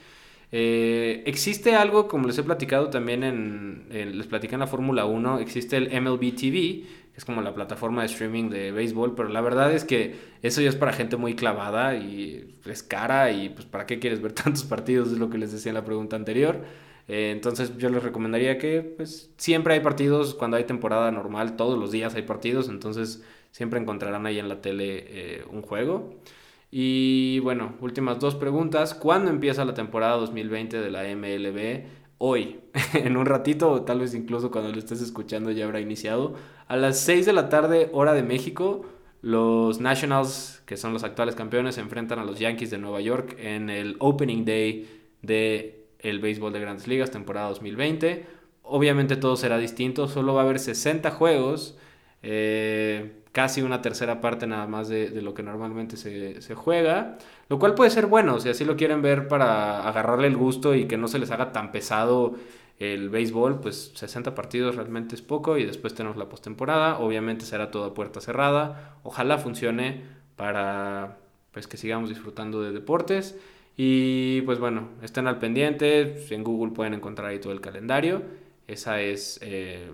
Existe algo, como les he platicado también en, les platicé en la Fórmula 1, existe el MLB TV, es como la plataforma de streaming de béisbol, pero la verdad es que eso ya es para gente muy clavada y es cara y pues para qué quieres ver tantos partidos, es lo que les decía en la pregunta anterior. Eh, entonces yo les recomendaría que pues siempre hay partidos cuando hay temporada normal, todos los días hay partidos, entonces siempre encontrarán ahí en la tele eh, un juego. Y bueno, últimas dos preguntas. ¿Cuándo empieza la temporada 2020 de la MLB? Hoy, en un ratito, tal vez incluso cuando lo estés escuchando ya habrá iniciado. A las 6 de la tarde, hora de México, los Nationals, que son los actuales campeones, se enfrentan a los Yankees de Nueva York en el Opening Day de el béisbol de Grandes Ligas, temporada 2020. Obviamente todo será distinto, solo va a haber 60 juegos, eh, casi una tercera parte nada más de, lo que normalmente se, se, juega, lo cual puede ser bueno, si así lo quieren ver para agarrarle el gusto y que no se les haga tan pesado el béisbol, pues 60 partidos realmente es poco y después tenemos la postemporada. Obviamente será toda puerta cerrada. Ojalá funcione para pues que sigamos disfrutando de deportes. Y pues bueno, estén al pendiente. En Google pueden encontrar ahí todo el calendario. Esa es eh,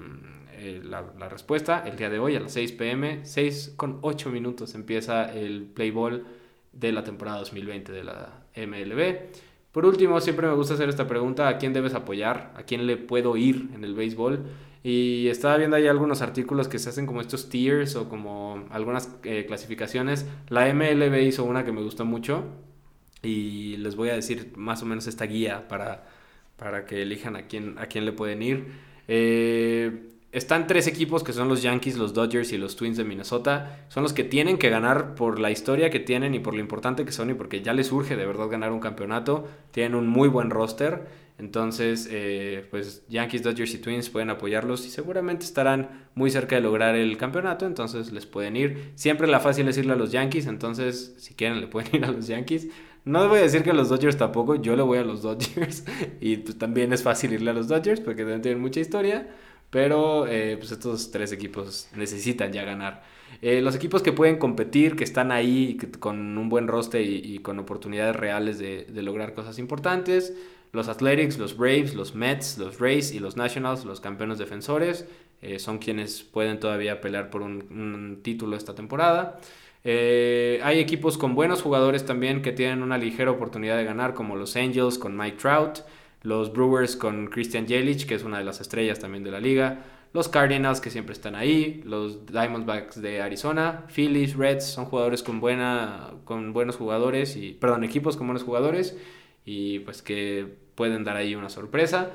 eh, la, respuesta. El día de hoy a las 6 pm, 6 con 8 minutos empieza el Play Ball de la temporada 2020 de la MLB. Por último, siempre me gusta hacer esta pregunta, ¿a quién debes apoyar? ¿A quién le puedo ir en el béisbol? Y estaba viendo ahí algunos artículos que se hacen como estos tiers o como algunas eh, clasificaciones. La MLB hizo una que me gustó mucho y les voy a decir más o menos esta guía para, para que elijan a quién, a quién le pueden ir. Eh, están tres equipos que son los Yankees, los Dodgers y los Twins de Minnesota. Son los que tienen que ganar por la historia que tienen y por lo importante que son y porque ya les urge de verdad ganar un campeonato. Tienen un muy buen roster. Entonces, eh, pues Yankees, Dodgers y Twins pueden apoyarlos y seguramente estarán muy cerca de lograr el campeonato. Entonces les pueden ir. Siempre la fácil es irle a los Yankees. Entonces, si quieren, le pueden ir a los Yankees. No voy a decir que a los Dodgers tampoco. Yo le voy a los Dodgers. y pues, también es fácil irle a los Dodgers porque también tienen mucha historia. Pero eh, pues estos tres equipos necesitan ya ganar. Eh, los equipos que pueden competir, que están ahí con un buen roster y, con oportunidades reales de, lograr cosas importantes. Los Athletics, los Braves, los Mets, los Rays y los Nationals, los campeones defensores, eh, son quienes pueden todavía pelear por un, título esta temporada. hay equipos con buenos jugadores también que tienen una ligera oportunidad de ganar, como los Angels con Mike Trout los Brewers con Christian Yelich, que es una de las estrellas también de la liga, los Cardinals que siempre están ahí, los Diamondbacks de Arizona, Phillies, Reds, son jugadores con buena con buenos jugadores y perdón, equipos con buenos jugadores. Y pues que pueden dar ahí una sorpresa.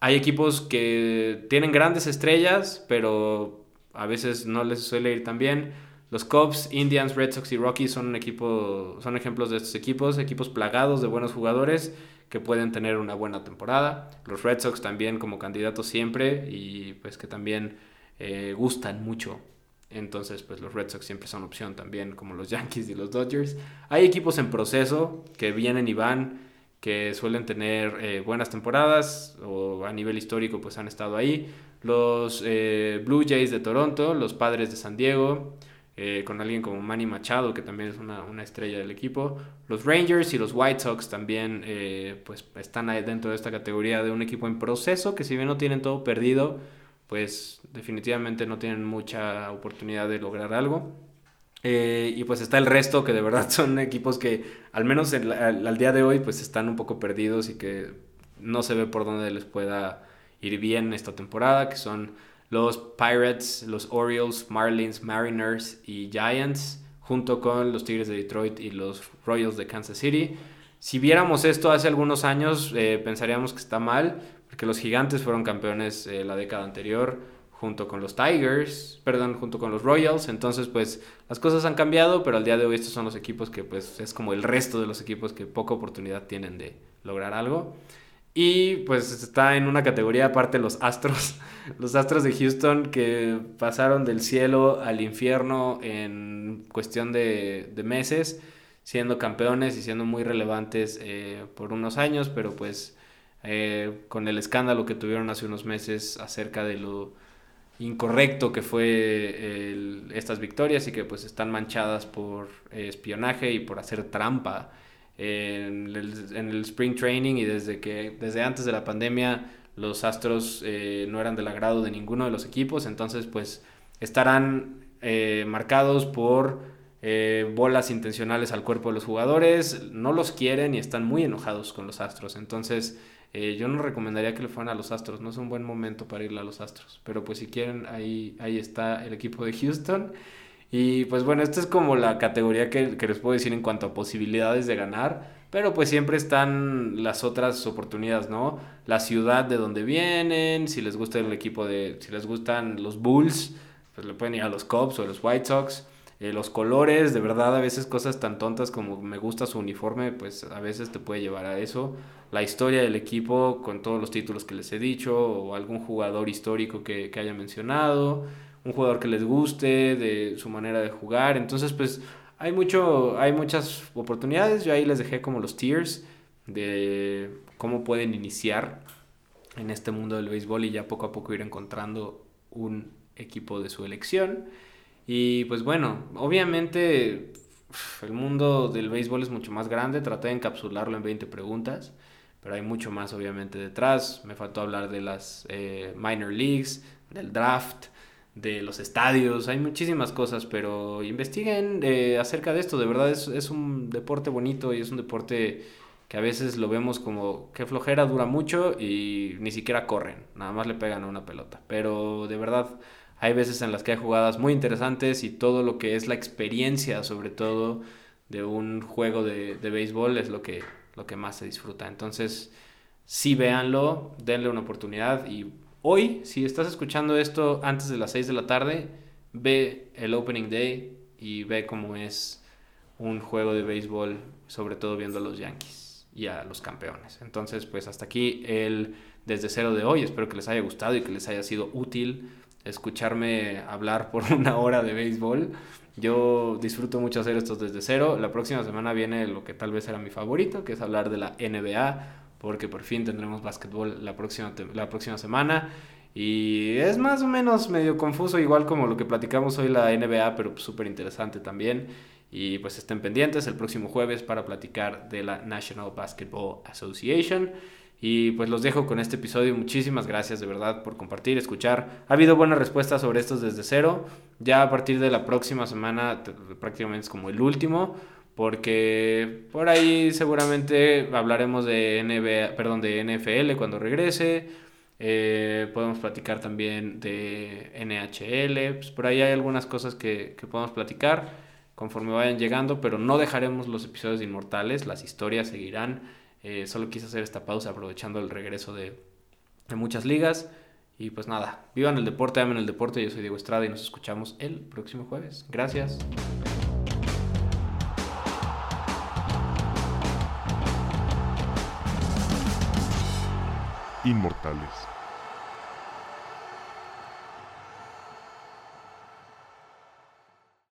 Hay equipos que tienen grandes estrellas, pero a veces no les suele ir tan bien. Los Cubs, Indians, Red Sox y Rockies son equipo son ejemplos de estos equipos, equipos plagados de buenos jugadores que pueden tener una buena temporada. Los Red Sox también como candidatos siempre y pues que también eh, gustan mucho. Entonces pues los Red Sox siempre son opción también como los Yankees y los Dodgers. Hay equipos en proceso que vienen y van, que suelen tener eh, buenas temporadas o a nivel histórico pues han estado ahí. Los eh, Blue Jays de Toronto, los Padres de San Diego, eh, con alguien como Manny Machado, que también es una, una, estrella del equipo. Los Rangers y los White Sox también eh, pues están dentro de esta categoría de un equipo en proceso, que si bien no tienen todo perdido, pues definitivamente no tienen mucha oportunidad de lograr algo. Eh, y pues está el resto, que de verdad son equipos que al menos al, al, día de hoy pues están un poco perdidos y que no se ve por dónde les pueda ir bien esta temporada, que son los Pirates, los Orioles, Marlins, Mariners y Giants, junto con los Tigres de Detroit y los Royals de Kansas City. Si viéramos esto hace algunos años, eh, pensaríamos que está mal, porque los Gigantes fueron campeones eh, la década anterior, junto con los Tigers, perdón, junto con los Royals. Entonces, pues las cosas han cambiado, pero al día de hoy estos son los equipos que pues es como el resto de los equipos que poca oportunidad tienen de lograr algo. Y pues está en una categoría aparte los Astros, los Astros de Houston que pasaron del cielo al infierno en cuestión de, meses, siendo campeones y siendo muy relevantes eh, por unos años, pero pues eh, con el escándalo que tuvieron hace unos meses acerca de lo incorrecto que fue estas victorias y que pues están manchadas por espionaje y por hacer trampa en el, spring training y desde que desde antes de la pandemia los Astros eh, no eran del agrado de ninguno de los equipos. Entonces pues estarán eh, marcados por eh, bolas intencionales al cuerpo de los jugadores. No los quieren y están muy enojados con los Astros. Entonces eh, yo no recomendaría que le fueran a los Astros, no es un buen momento para irle a los Astros, pero pues si quieren, ahí, ahí está el equipo de Houston. Y pues bueno, esta es como la categoría que, que les puedo decir en cuanto a posibilidades de ganar, pero pues siempre están las otras oportunidades, ¿no? La ciudad de donde vienen, si les gusta el equipo de, si les gustan los Bulls, pues le pueden ir a los Cubs o a los White Sox. Eh, los colores, de verdad, a veces cosas tan tontas como me gusta su uniforme, pues a veces te puede llevar a eso. La historia del equipo con todos los títulos que les he dicho, o algún jugador histórico que, que haya mencionado, un jugador que les guste, de su manera de jugar. Entonces, pues hay, mucho, hay muchas oportunidades. Yo ahí les dejé como los tiers de cómo pueden iniciar en este mundo del béisbol y ya poco a poco ir encontrando un equipo de su elección. Y pues bueno, obviamente el mundo del béisbol es mucho más grande, traté de encapsularlo en 20 preguntas, pero hay mucho más obviamente detrás. Me faltó hablar de las eh, minor leagues, del draft, de los estadios, hay muchísimas cosas, pero investiguen eh, acerca de esto, de verdad es, es un deporte bonito y es un deporte que a veces lo vemos como que flojera dura mucho y ni siquiera corren, nada más le pegan a una pelota, pero de verdad hay veces en las que hay jugadas muy interesantes y todo lo que es la experiencia, sobre todo, de un juego de, de béisbol es lo que, lo que más se disfruta. Entonces, sí véanlo, denle una oportunidad y hoy, si estás escuchando esto antes de las 6 de la tarde, ve el Opening Day y ve cómo es un juego de béisbol, sobre todo viendo a los Yankees y a los campeones. Entonces, pues hasta aquí el desde cero de hoy. Espero que les haya gustado y que les haya sido útil escucharme hablar por una hora de béisbol. Yo disfruto mucho hacer esto desde cero. La próxima semana viene lo que tal vez era mi favorito, que es hablar de la NBA, porque por fin tendremos básquetbol la próxima, la próxima semana. Y es más o menos medio confuso, igual como lo que platicamos hoy la NBA, pero súper interesante también. Y pues estén pendientes el próximo jueves para platicar de la National Basketball Association. Y pues los dejo con este episodio. Muchísimas gracias de verdad por compartir, escuchar. Ha habido buenas respuestas sobre estos desde cero. Ya a partir de la próxima semana prácticamente es como el último. Porque por ahí seguramente hablaremos de NBA, perdón, de NFL cuando regrese. Eh, podemos platicar también de NHL. Pues por ahí hay algunas cosas que, que podemos platicar conforme vayan llegando. Pero no dejaremos los episodios de Inmortales. Las historias seguirán eh, solo quise hacer esta pausa aprovechando el regreso de, muchas ligas. Y pues nada, vivan el deporte, amen el deporte. Yo soy Diego Estrada y nos escuchamos el próximo jueves. Gracias. Inmortales